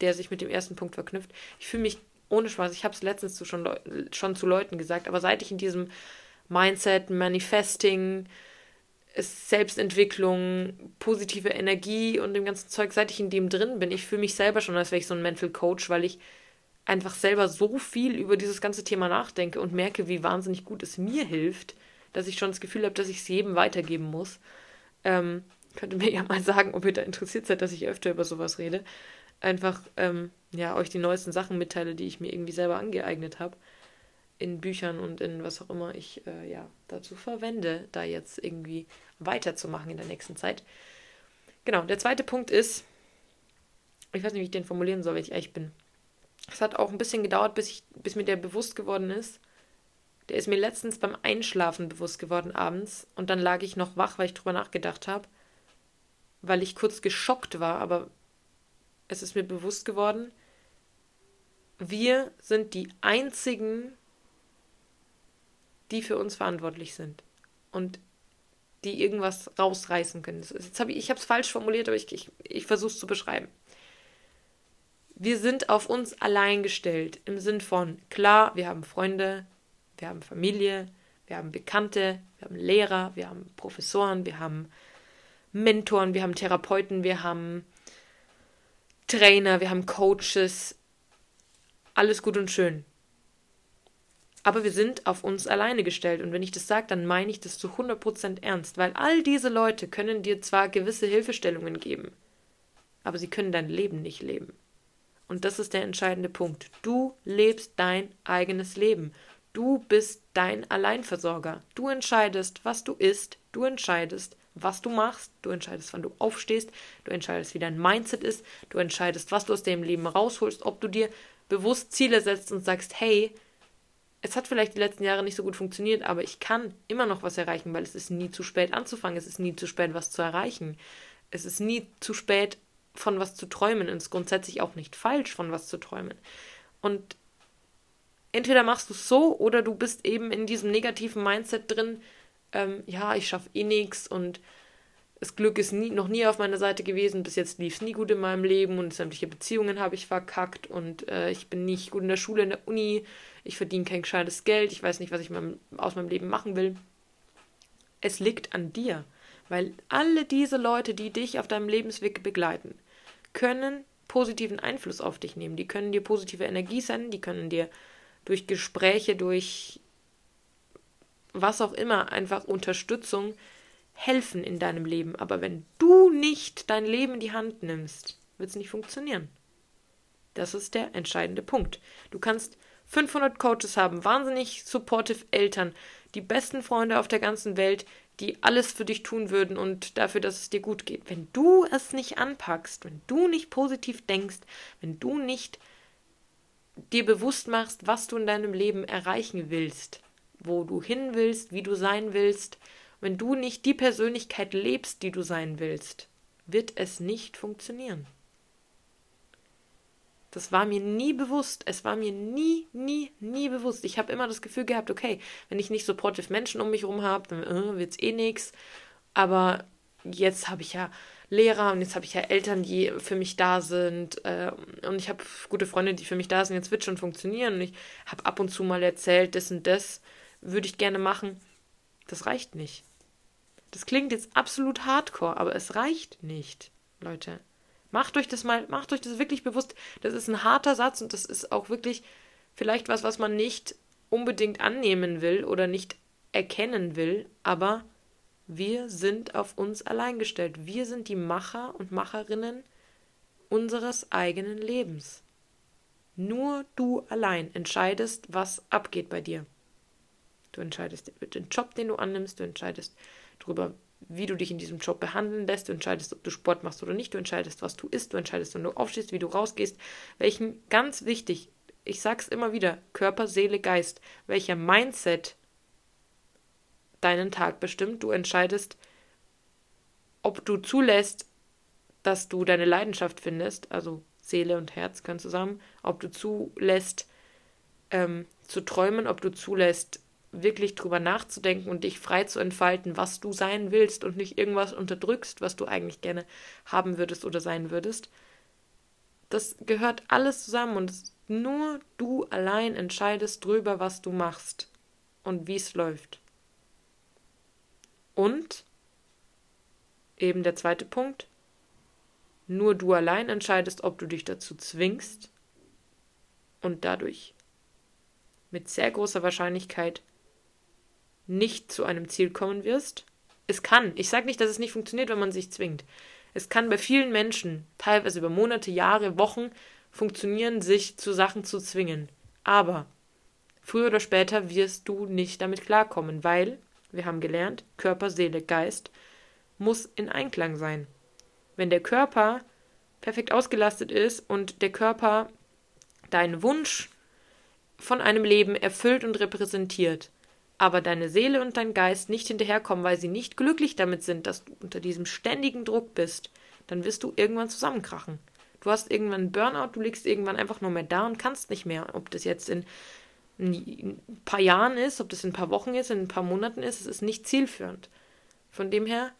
der sich mit dem ersten Punkt verknüpft. Ich fühle mich ohne Spaß, ich habe es letztens zu schon, schon zu Leuten gesagt, aber seit ich in diesem Mindset, Manifesting, Selbstentwicklung, positive Energie und dem ganzen Zeug, seit ich in dem drin bin. Ich fühle mich selber schon, als wäre ich so ein Mental Coach, weil ich einfach selber so viel über dieses ganze Thema nachdenke und merke, wie wahnsinnig gut es mir hilft, dass ich schon das Gefühl habe, dass ich es jedem weitergeben muss. Ähm, könnt ihr mir ja mal sagen, ob ihr da interessiert seid, dass ich öfter über sowas rede. Einfach, ähm, ja, euch die neuesten Sachen mitteile, die ich mir irgendwie selber angeeignet habe in Büchern und in was auch immer ich äh, ja dazu verwende, da jetzt irgendwie weiterzumachen in der nächsten Zeit. Genau, der zweite Punkt ist, ich weiß nicht, wie ich den formulieren soll, wenn ich ehrlich bin. Es hat auch ein bisschen gedauert, bis, ich, bis mir der bewusst geworden ist. Der ist mir letztens beim Einschlafen bewusst geworden abends und dann lag ich noch wach, weil ich drüber nachgedacht habe, weil ich kurz geschockt war, aber es ist mir bewusst geworden, wir sind die einzigen die für uns verantwortlich sind und die irgendwas rausreißen können. Jetzt habe ich, ich habe es falsch formuliert, aber ich, ich, ich versuche es zu beschreiben. Wir sind auf uns allein gestellt im Sinn von, klar, wir haben Freunde, wir haben Familie, wir haben Bekannte, wir haben Lehrer, wir haben Professoren, wir haben Mentoren, wir haben Therapeuten, wir haben Trainer, wir haben Coaches. Alles gut und schön. Aber wir sind auf uns alleine gestellt. Und wenn ich das sage, dann meine ich das zu 100% ernst, weil all diese Leute können dir zwar gewisse Hilfestellungen geben, aber sie können dein Leben nicht leben. Und das ist der entscheidende Punkt. Du lebst dein eigenes Leben. Du bist dein Alleinversorger. Du entscheidest, was du isst. Du entscheidest, was du machst, du entscheidest, wann du aufstehst, du entscheidest, wie dein Mindset ist, du entscheidest, was du aus dem Leben rausholst, ob du dir bewusst Ziele setzt und sagst, hey, es hat vielleicht die letzten Jahre nicht so gut funktioniert, aber ich kann immer noch was erreichen, weil es ist nie zu spät anzufangen, es ist nie zu spät, was zu erreichen. Es ist nie zu spät, von was zu träumen. Und es ist grundsätzlich auch nicht falsch, von was zu träumen. Und entweder machst du es so oder du bist eben in diesem negativen Mindset drin, ähm, ja, ich schaffe eh nichts und das Glück ist nie, noch nie auf meiner Seite gewesen. Bis jetzt lief es nie gut in meinem Leben und sämtliche Beziehungen habe ich verkackt und äh, ich bin nicht gut in der Schule, in der Uni. Ich verdiene kein gescheites Geld. Ich weiß nicht, was ich mein, aus meinem Leben machen will. Es liegt an dir, weil alle diese Leute, die dich auf deinem Lebensweg begleiten, können positiven Einfluss auf dich nehmen. Die können dir positive Energie senden, die können dir durch Gespräche, durch was auch immer, einfach Unterstützung helfen in deinem Leben. Aber wenn du nicht dein Leben in die Hand nimmst, wird es nicht funktionieren. Das ist der entscheidende Punkt. Du kannst 500 Coaches haben, wahnsinnig supportive Eltern, die besten Freunde auf der ganzen Welt, die alles für dich tun würden und dafür, dass es dir gut geht. Wenn du es nicht anpackst, wenn du nicht positiv denkst, wenn du nicht dir bewusst machst, was du in deinem Leben erreichen willst, wo du hin willst, wie du sein willst, wenn du nicht die Persönlichkeit lebst, die du sein willst, wird es nicht funktionieren. Das war mir nie bewusst. Es war mir nie, nie, nie bewusst. Ich habe immer das Gefühl gehabt, okay, wenn ich nicht supportive Menschen um mich herum habe, dann äh, wird es eh nichts. Aber jetzt habe ich ja Lehrer und jetzt habe ich ja Eltern, die für mich da sind. Äh, und ich habe gute Freunde, die für mich da sind. Jetzt wird schon funktionieren. Und ich habe ab und zu mal erzählt, das und das würde ich gerne machen. Das reicht nicht. Das klingt jetzt absolut hardcore, aber es reicht nicht, Leute. Macht euch das mal, macht euch das wirklich bewusst. Das ist ein harter Satz und das ist auch wirklich vielleicht was, was man nicht unbedingt annehmen will oder nicht erkennen will, aber wir sind auf uns allein gestellt. Wir sind die Macher und Macherinnen unseres eigenen Lebens. Nur du allein entscheidest, was abgeht bei dir. Du entscheidest den Job, den du annimmst, du entscheidest darüber, wie du dich in diesem Job behandeln lässt, du entscheidest, ob du Sport machst oder nicht, du entscheidest, was du isst, du entscheidest, wenn du aufstehst, wie du rausgehst, welchen, ganz wichtig, ich sag's immer wieder, Körper, Seele, Geist, welcher Mindset deinen Tag bestimmt, du entscheidest, ob du zulässt, dass du deine Leidenschaft findest, also Seele und Herz können zusammen, ob du zulässt, ähm, zu träumen, ob du zulässt, wirklich drüber nachzudenken und dich frei zu entfalten, was du sein willst und nicht irgendwas unterdrückst, was du eigentlich gerne haben würdest oder sein würdest. Das gehört alles zusammen und nur du allein entscheidest drüber, was du machst und wie es läuft. Und eben der zweite Punkt, nur du allein entscheidest, ob du dich dazu zwingst und dadurch mit sehr großer Wahrscheinlichkeit nicht zu einem Ziel kommen wirst. Es kann. Ich sage nicht, dass es nicht funktioniert, wenn man sich zwingt. Es kann bei vielen Menschen, teilweise über Monate, Jahre, Wochen, funktionieren, sich zu Sachen zu zwingen. Aber früher oder später wirst du nicht damit klarkommen, weil, wir haben gelernt, Körper, Seele, Geist muss in Einklang sein. Wenn der Körper perfekt ausgelastet ist und der Körper deinen Wunsch von einem Leben erfüllt und repräsentiert, aber deine Seele und dein Geist nicht hinterherkommen, weil sie nicht glücklich damit sind, dass du unter diesem ständigen Druck bist, dann wirst du irgendwann zusammenkrachen. Du hast irgendwann einen Burnout, du liegst irgendwann einfach nur mehr da und kannst nicht mehr. Ob das jetzt in ein paar Jahren ist, ob das in ein paar Wochen ist, in ein paar Monaten ist, es ist nicht zielführend. Von dem her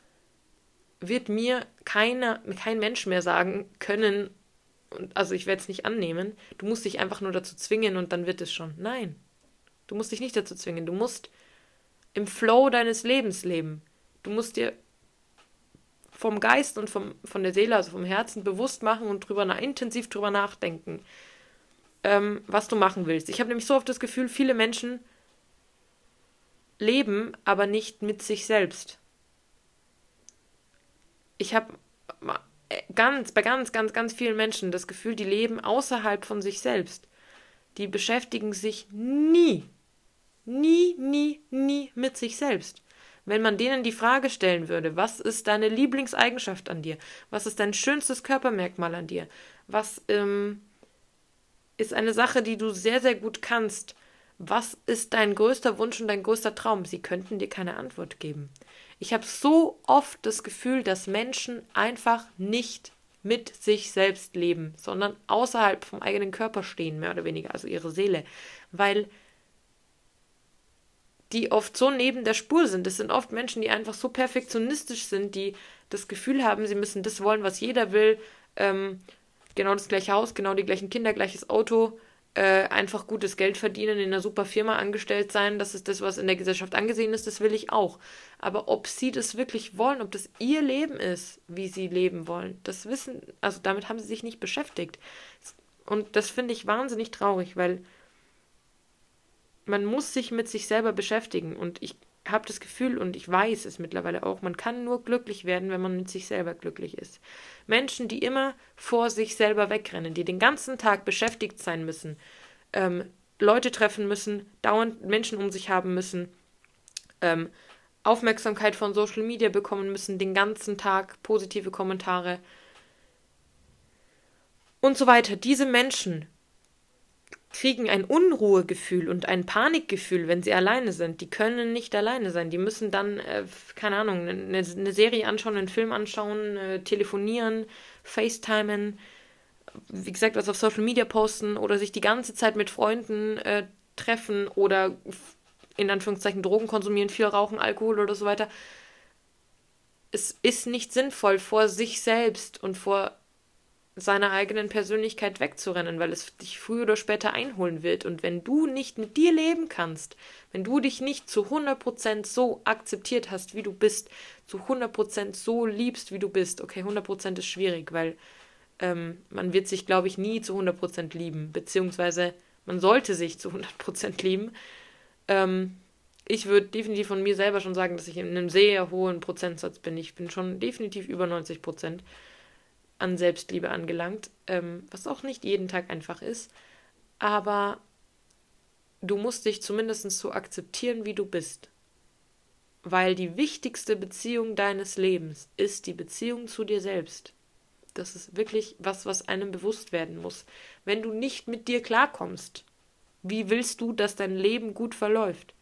wird mir keiner, kein Mensch mehr sagen können, also ich werde es nicht annehmen, du musst dich einfach nur dazu zwingen und dann wird es schon. Nein, Du musst dich nicht dazu zwingen. Du musst im Flow deines Lebens leben. Du musst dir vom Geist und vom, von der Seele, also vom Herzen, bewusst machen und drüber intensiv drüber nachdenken, ähm, was du machen willst. Ich habe nämlich so oft das Gefühl, viele Menschen leben, aber nicht mit sich selbst. Ich habe ganz, bei ganz, ganz, ganz vielen Menschen das Gefühl, die leben außerhalb von sich selbst. Die beschäftigen sich nie nie, nie, nie mit sich selbst. wenn man denen die Frage stellen würde, was ist deine Lieblingseigenschaft an dir? Was ist dein schönstes Körpermerkmal an dir? Was ähm, ist eine Sache, die du sehr, sehr gut kannst? Was ist dein größter Wunsch und dein größter Traum? Sie könnten dir keine Antwort geben. Ich habe so oft das Gefühl, dass Menschen einfach nicht mit sich selbst leben, sondern außerhalb vom eigenen Körper stehen, mehr oder weniger, also ihre Seele, weil die oft so neben der Spur sind. Das sind oft Menschen, die einfach so perfektionistisch sind, die das Gefühl haben, sie müssen das wollen, was jeder will. Ähm, genau das gleiche Haus, genau die gleichen Kinder, gleiches Auto, äh, einfach gutes Geld verdienen, in einer super Firma angestellt sein. Das ist das, was in der Gesellschaft angesehen ist, das will ich auch. Aber ob sie das wirklich wollen, ob das ihr Leben ist, wie sie leben wollen, das wissen, also damit haben sie sich nicht beschäftigt. Und das finde ich wahnsinnig traurig, weil man muss sich mit sich selber beschäftigen. Und ich habe das Gefühl und ich weiß es mittlerweile auch, man kann nur glücklich werden, wenn man mit sich selber glücklich ist. Menschen, die immer vor sich selber wegrennen, die den ganzen Tag beschäftigt sein müssen, ähm, Leute treffen müssen, dauernd Menschen um sich haben müssen, ähm, Aufmerksamkeit von Social Media bekommen müssen, den ganzen Tag positive Kommentare und so weiter. Diese Menschen kriegen ein Unruhegefühl und ein Panikgefühl, wenn sie alleine sind. Die können nicht alleine sein. Die müssen dann, äh, keine Ahnung, eine, eine, Serie anschauen, einen Film anschauen, äh, telefonieren, FaceTimen, wie gesagt, was auf Social Media posten oder sich die ganze Zeit mit Freunden äh, treffen oder in Anführungszeichen Drogen konsumieren, viel rauchen, Alkohol oder so weiter. Es ist nicht sinnvoll, vor sich selbst und vor seiner eigenen Persönlichkeit wegzurennen, weil es dich früher oder später einholen wird. Und wenn du nicht mit dir leben kannst, wenn du dich nicht zu 100% so akzeptiert hast, wie du bist, zu 100% so liebst, wie du bist, okay, 100% ist schwierig, weil ähm, man wird sich, glaube ich, nie zu 100% lieben, beziehungsweise man sollte sich zu 100% lieben. Ähm, ich würde definitiv von mir selber schon sagen, dass ich in einem sehr hohen Prozentsatz bin. Ich bin schon definitiv über 90 Prozent an Selbstliebe angelangt, ähm, was auch nicht jeden Tag einfach ist. Aber du musst dich zumindest so akzeptieren, wie du bist. Weil die wichtigste Beziehung deines Lebens ist die Beziehung zu dir selbst. Das ist wirklich was, was einem bewusst werden muss. Wenn du nicht mit dir klarkommst, wie willst du, dass dein Leben gut verläuft?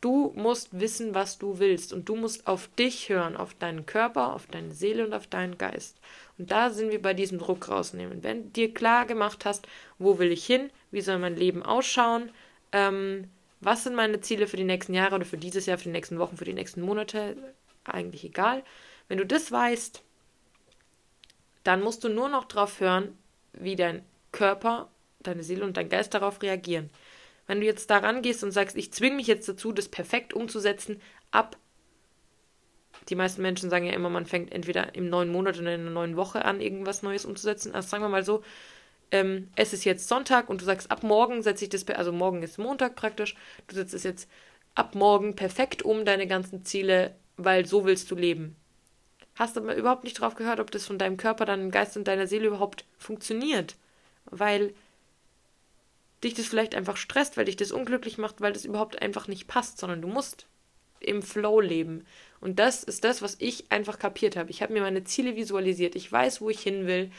Du musst wissen, was du willst und du musst auf dich hören, auf deinen Körper, auf deine Seele und auf deinen Geist. Und da sind wir bei diesem Druck rausnehmen. Wenn du dir klar gemacht hast, wo will ich hin, wie soll mein Leben ausschauen, ähm, was sind meine Ziele für die nächsten Jahre oder für dieses Jahr, für die nächsten Wochen, für die nächsten Monate, eigentlich egal. Wenn du das weißt, dann musst du nur noch darauf hören, wie dein Körper, deine Seele und dein Geist darauf reagieren. Wenn du jetzt daran gehst und sagst, ich zwinge mich jetzt dazu, das perfekt umzusetzen, ab. Die meisten Menschen sagen ja immer, man fängt entweder im neuen Monat oder in einer neuen Woche an, irgendwas Neues umzusetzen. Also sagen wir mal so, ähm, es ist jetzt Sonntag und du sagst, ab morgen setze ich das, also morgen ist Montag praktisch, du setzt es jetzt ab morgen perfekt um, deine ganzen Ziele, weil so willst du leben. Hast aber überhaupt nicht drauf gehört, ob das von deinem Körper, deinem Geist und deiner Seele überhaupt funktioniert. Weil dich das vielleicht einfach stresst, weil dich das unglücklich macht, weil das überhaupt einfach nicht passt, sondern du musst im Flow leben. Und das ist das, was ich einfach kapiert habe. Ich habe mir meine Ziele visualisiert. Ich weiß, wo ich hin will.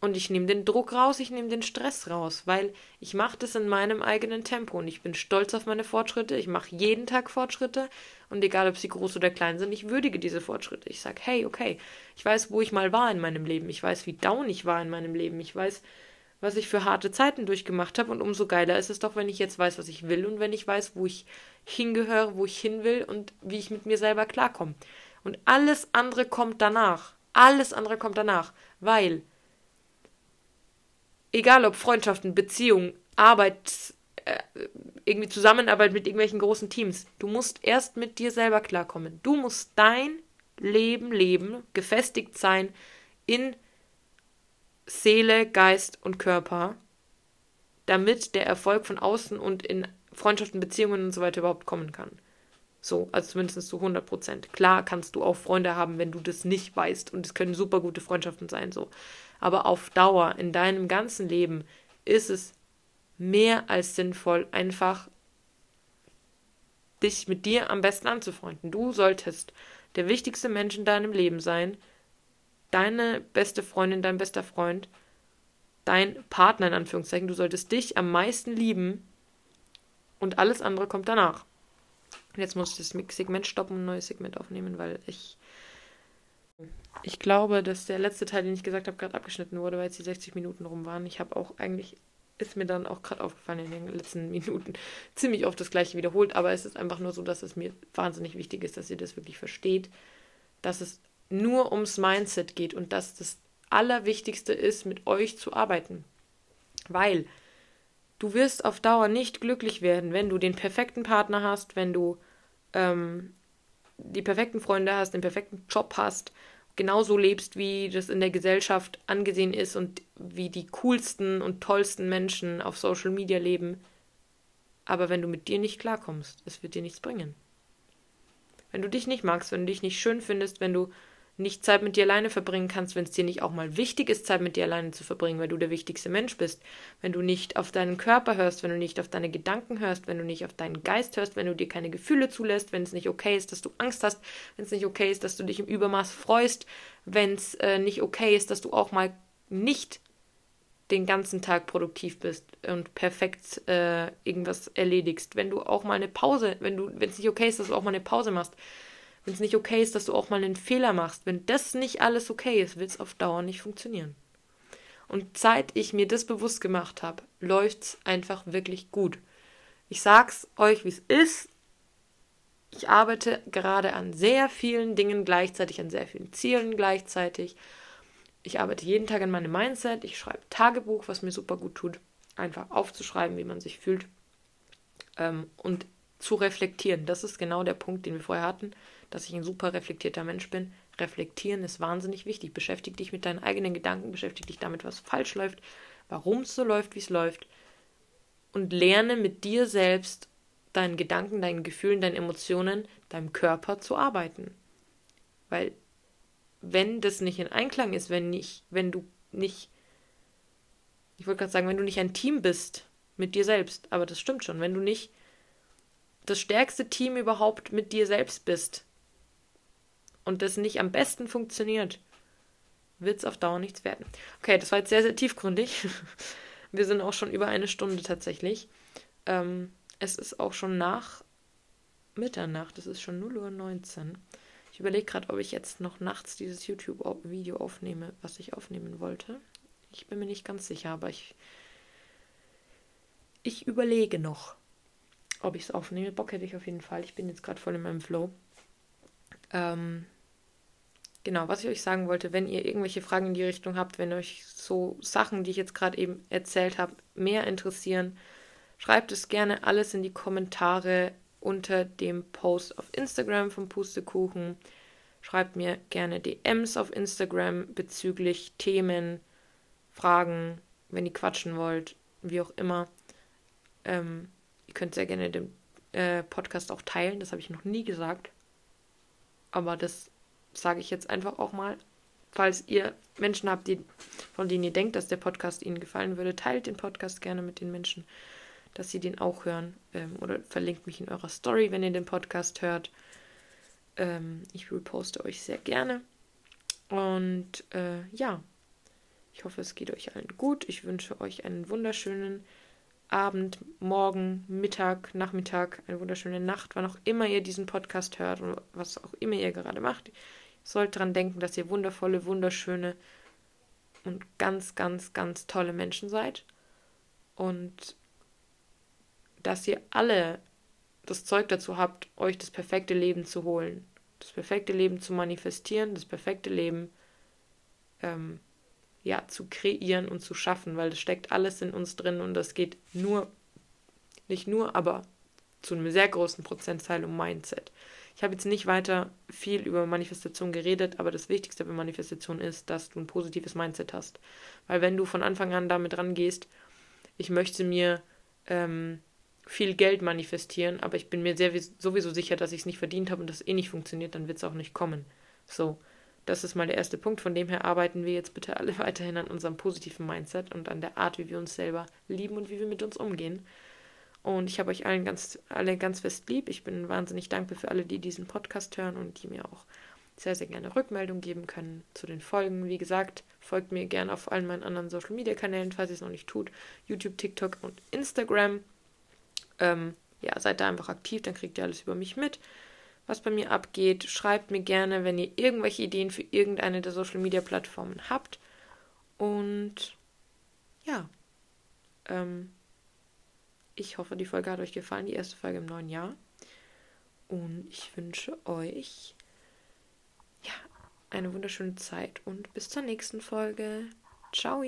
Und ich nehme den Druck raus, ich nehme den Stress raus, weil ich mache das in meinem eigenen Tempo und ich bin stolz auf meine Fortschritte. Ich mache jeden Tag Fortschritte und egal, ob sie groß oder klein sind, ich würdige diese Fortschritte. Ich sage, hey, okay, ich weiß, wo ich mal war in meinem Leben. Ich weiß, wie down ich war in meinem Leben. Ich weiß, was ich für harte Zeiten durchgemacht habe. Und umso geiler ist es doch, wenn ich jetzt weiß, was ich will und wenn ich weiß, wo ich hingehöre, wo ich hin will und wie ich mit mir selber klarkomme. Und alles andere kommt danach. Alles andere kommt danach. Weil, egal ob Freundschaften, Beziehungen, Arbeit, äh, irgendwie Zusammenarbeit mit irgendwelchen großen Teams, du musst erst mit dir selber klarkommen. Du musst dein Leben leben, gefestigt sein in Seele, Geist und Körper, damit der Erfolg von außen und in Freundschaften, Beziehungen und so weiter überhaupt kommen kann. So, also zumindest zu 100 Prozent. Klar kannst du auch Freunde haben, wenn du das nicht weißt und es können super gute Freundschaften sein, so. Aber auf Dauer in deinem ganzen Leben ist es mehr als sinnvoll, einfach dich mit dir am besten anzufreunden. Du solltest der wichtigste Mensch in deinem Leben sein, deine beste Freundin, dein bester Freund, dein Partner in Anführungszeichen. Du solltest dich am meisten lieben und alles andere kommt danach. Jetzt muss ich das Segment stoppen und ein neues Segment aufnehmen, weil ich. Ich glaube, dass der letzte Teil, den ich gesagt habe, gerade abgeschnitten wurde, weil jetzt die 60 Minuten rum waren. Ich habe auch eigentlich, ist mir dann auch gerade aufgefallen in den letzten Minuten, ziemlich oft das gleiche wiederholt, aber es ist einfach nur so, dass es mir wahnsinnig wichtig ist, dass ihr das wirklich versteht, dass es nur ums Mindset geht und dass das Allerwichtigste ist, mit euch zu arbeiten. Weil du wirst auf Dauer nicht glücklich werden, wenn du den perfekten Partner hast, wenn du ähm, die perfekten Freunde hast, den perfekten Job hast, genauso lebst, wie das in der Gesellschaft angesehen ist und wie die coolsten und tollsten Menschen auf Social Media leben. Aber wenn du mit dir nicht klarkommst, es wird dir nichts bringen. Wenn du dich nicht magst, wenn du dich nicht schön findest, wenn du nicht Zeit mit dir alleine verbringen kannst, wenn es dir nicht auch mal wichtig ist, Zeit mit dir alleine zu verbringen, weil du der wichtigste Mensch bist, wenn du nicht auf deinen Körper hörst, wenn du nicht auf deine Gedanken hörst, wenn du nicht auf deinen Geist hörst, wenn du dir keine Gefühle zulässt, wenn es nicht okay ist, dass du Angst hast, wenn es nicht okay ist, dass du dich im Übermaß freust, wenn es äh, nicht okay ist, dass du auch mal nicht den ganzen Tag produktiv bist und perfekt äh, irgendwas erledigst, wenn du auch mal eine Pause, wenn du, wenn es nicht okay ist, dass du auch mal eine Pause machst, wenn es nicht okay ist, dass du auch mal einen Fehler machst, wenn das nicht alles okay ist, wird es auf Dauer nicht funktionieren. Und seit ich mir das bewusst gemacht habe, läuft es einfach wirklich gut. Ich sag's euch, wie es ist. Ich arbeite gerade an sehr vielen Dingen gleichzeitig, an sehr vielen Zielen gleichzeitig. Ich arbeite jeden Tag an meinem Mindset. Ich schreibe Tagebuch, was mir super gut tut. Einfach aufzuschreiben, wie man sich fühlt. Ähm, und zu reflektieren. Das ist genau der Punkt, den wir vorher hatten dass ich ein super reflektierter Mensch bin. Reflektieren ist wahnsinnig wichtig. Beschäftige dich mit deinen eigenen Gedanken, beschäftige dich damit, was falsch läuft, warum es so läuft, wie es läuft. Und lerne mit dir selbst, deinen Gedanken, deinen Gefühlen, deinen Emotionen, deinem Körper zu arbeiten. Weil wenn das nicht in Einklang ist, wenn nicht, wenn du nicht, ich wollte gerade sagen, wenn du nicht ein Team bist mit dir selbst, aber das stimmt schon, wenn du nicht das stärkste Team überhaupt mit dir selbst bist, und das nicht am besten funktioniert, wird es auf Dauer nichts werden. Okay, das war jetzt sehr, sehr tiefgründig. Wir sind auch schon über eine Stunde tatsächlich. Ähm, es ist auch schon nach Mitternacht, es ist schon 0.19 Uhr. Ich überlege gerade, ob ich jetzt noch nachts dieses YouTube-Video aufnehme, was ich aufnehmen wollte. Ich bin mir nicht ganz sicher, aber ich, ich überlege noch, ob ich es aufnehme. Bock hätte ich auf jeden Fall. Ich bin jetzt gerade voll in meinem Flow. Ähm, genau, was ich euch sagen wollte, wenn ihr irgendwelche Fragen in die Richtung habt, wenn euch so Sachen, die ich jetzt gerade eben erzählt habe, mehr interessieren, schreibt es gerne alles in die Kommentare unter dem Post auf Instagram vom Pustekuchen. Schreibt mir gerne DMs auf Instagram bezüglich Themen, Fragen, wenn ihr quatschen wollt, wie auch immer. Ähm, ihr könnt sehr gerne den äh, Podcast auch teilen, das habe ich noch nie gesagt. Aber das sage ich jetzt einfach auch mal. Falls ihr Menschen habt, die, von denen ihr denkt, dass der Podcast ihnen gefallen würde, teilt den Podcast gerne mit den Menschen, dass sie den auch hören. Ähm, oder verlinkt mich in eurer Story, wenn ihr den Podcast hört. Ähm, ich reposte euch sehr gerne. Und äh, ja, ich hoffe, es geht euch allen gut. Ich wünsche euch einen wunderschönen Abend, Morgen, Mittag, Nachmittag, eine wunderschöne Nacht, wann auch immer ihr diesen Podcast hört und was auch immer ihr gerade macht sollt daran denken, dass ihr wundervolle, wunderschöne und ganz, ganz, ganz tolle Menschen seid. Und dass ihr alle das Zeug dazu habt, euch das perfekte Leben zu holen. Das perfekte Leben zu manifestieren, das perfekte Leben ähm, ja, zu kreieren und zu schaffen, weil das steckt alles in uns drin und das geht nur, nicht nur, aber zu einem sehr großen Prozentteil um Mindset. Ich habe jetzt nicht weiter viel über Manifestation geredet, aber das Wichtigste bei Manifestation ist, dass du ein positives Mindset hast. Weil wenn du von Anfang an damit rangehst, ich möchte mir ähm, viel Geld manifestieren, aber ich bin mir sehr, sowieso sicher, dass ich es nicht verdient habe und das eh nicht funktioniert, dann wird es auch nicht kommen. So, das ist mal der erste Punkt. Von dem her arbeiten wir jetzt bitte alle weiterhin an unserem positiven Mindset und an der Art, wie wir uns selber lieben und wie wir mit uns umgehen. Und ich habe euch allen ganz, alle ganz fest lieb. Ich bin wahnsinnig dankbar für alle, die diesen Podcast hören und die mir auch sehr, sehr gerne Rückmeldung geben können zu den Folgen. Wie gesagt, folgt mir gerne auf allen meinen anderen Social Media Kanälen, falls ihr es noch nicht tut. YouTube, TikTok und Instagram. Ähm, ja, seid da einfach aktiv, dann kriegt ihr alles über mich mit, was bei mir abgeht. Schreibt mir gerne, wenn ihr irgendwelche Ideen für irgendeine der Social Media Plattformen habt. Und ja, ähm, ich hoffe, die Folge hat euch gefallen, die erste Folge im neuen Jahr. Und ich wünsche euch ja, eine wunderschöne Zeit und bis zur nächsten Folge. Ciao!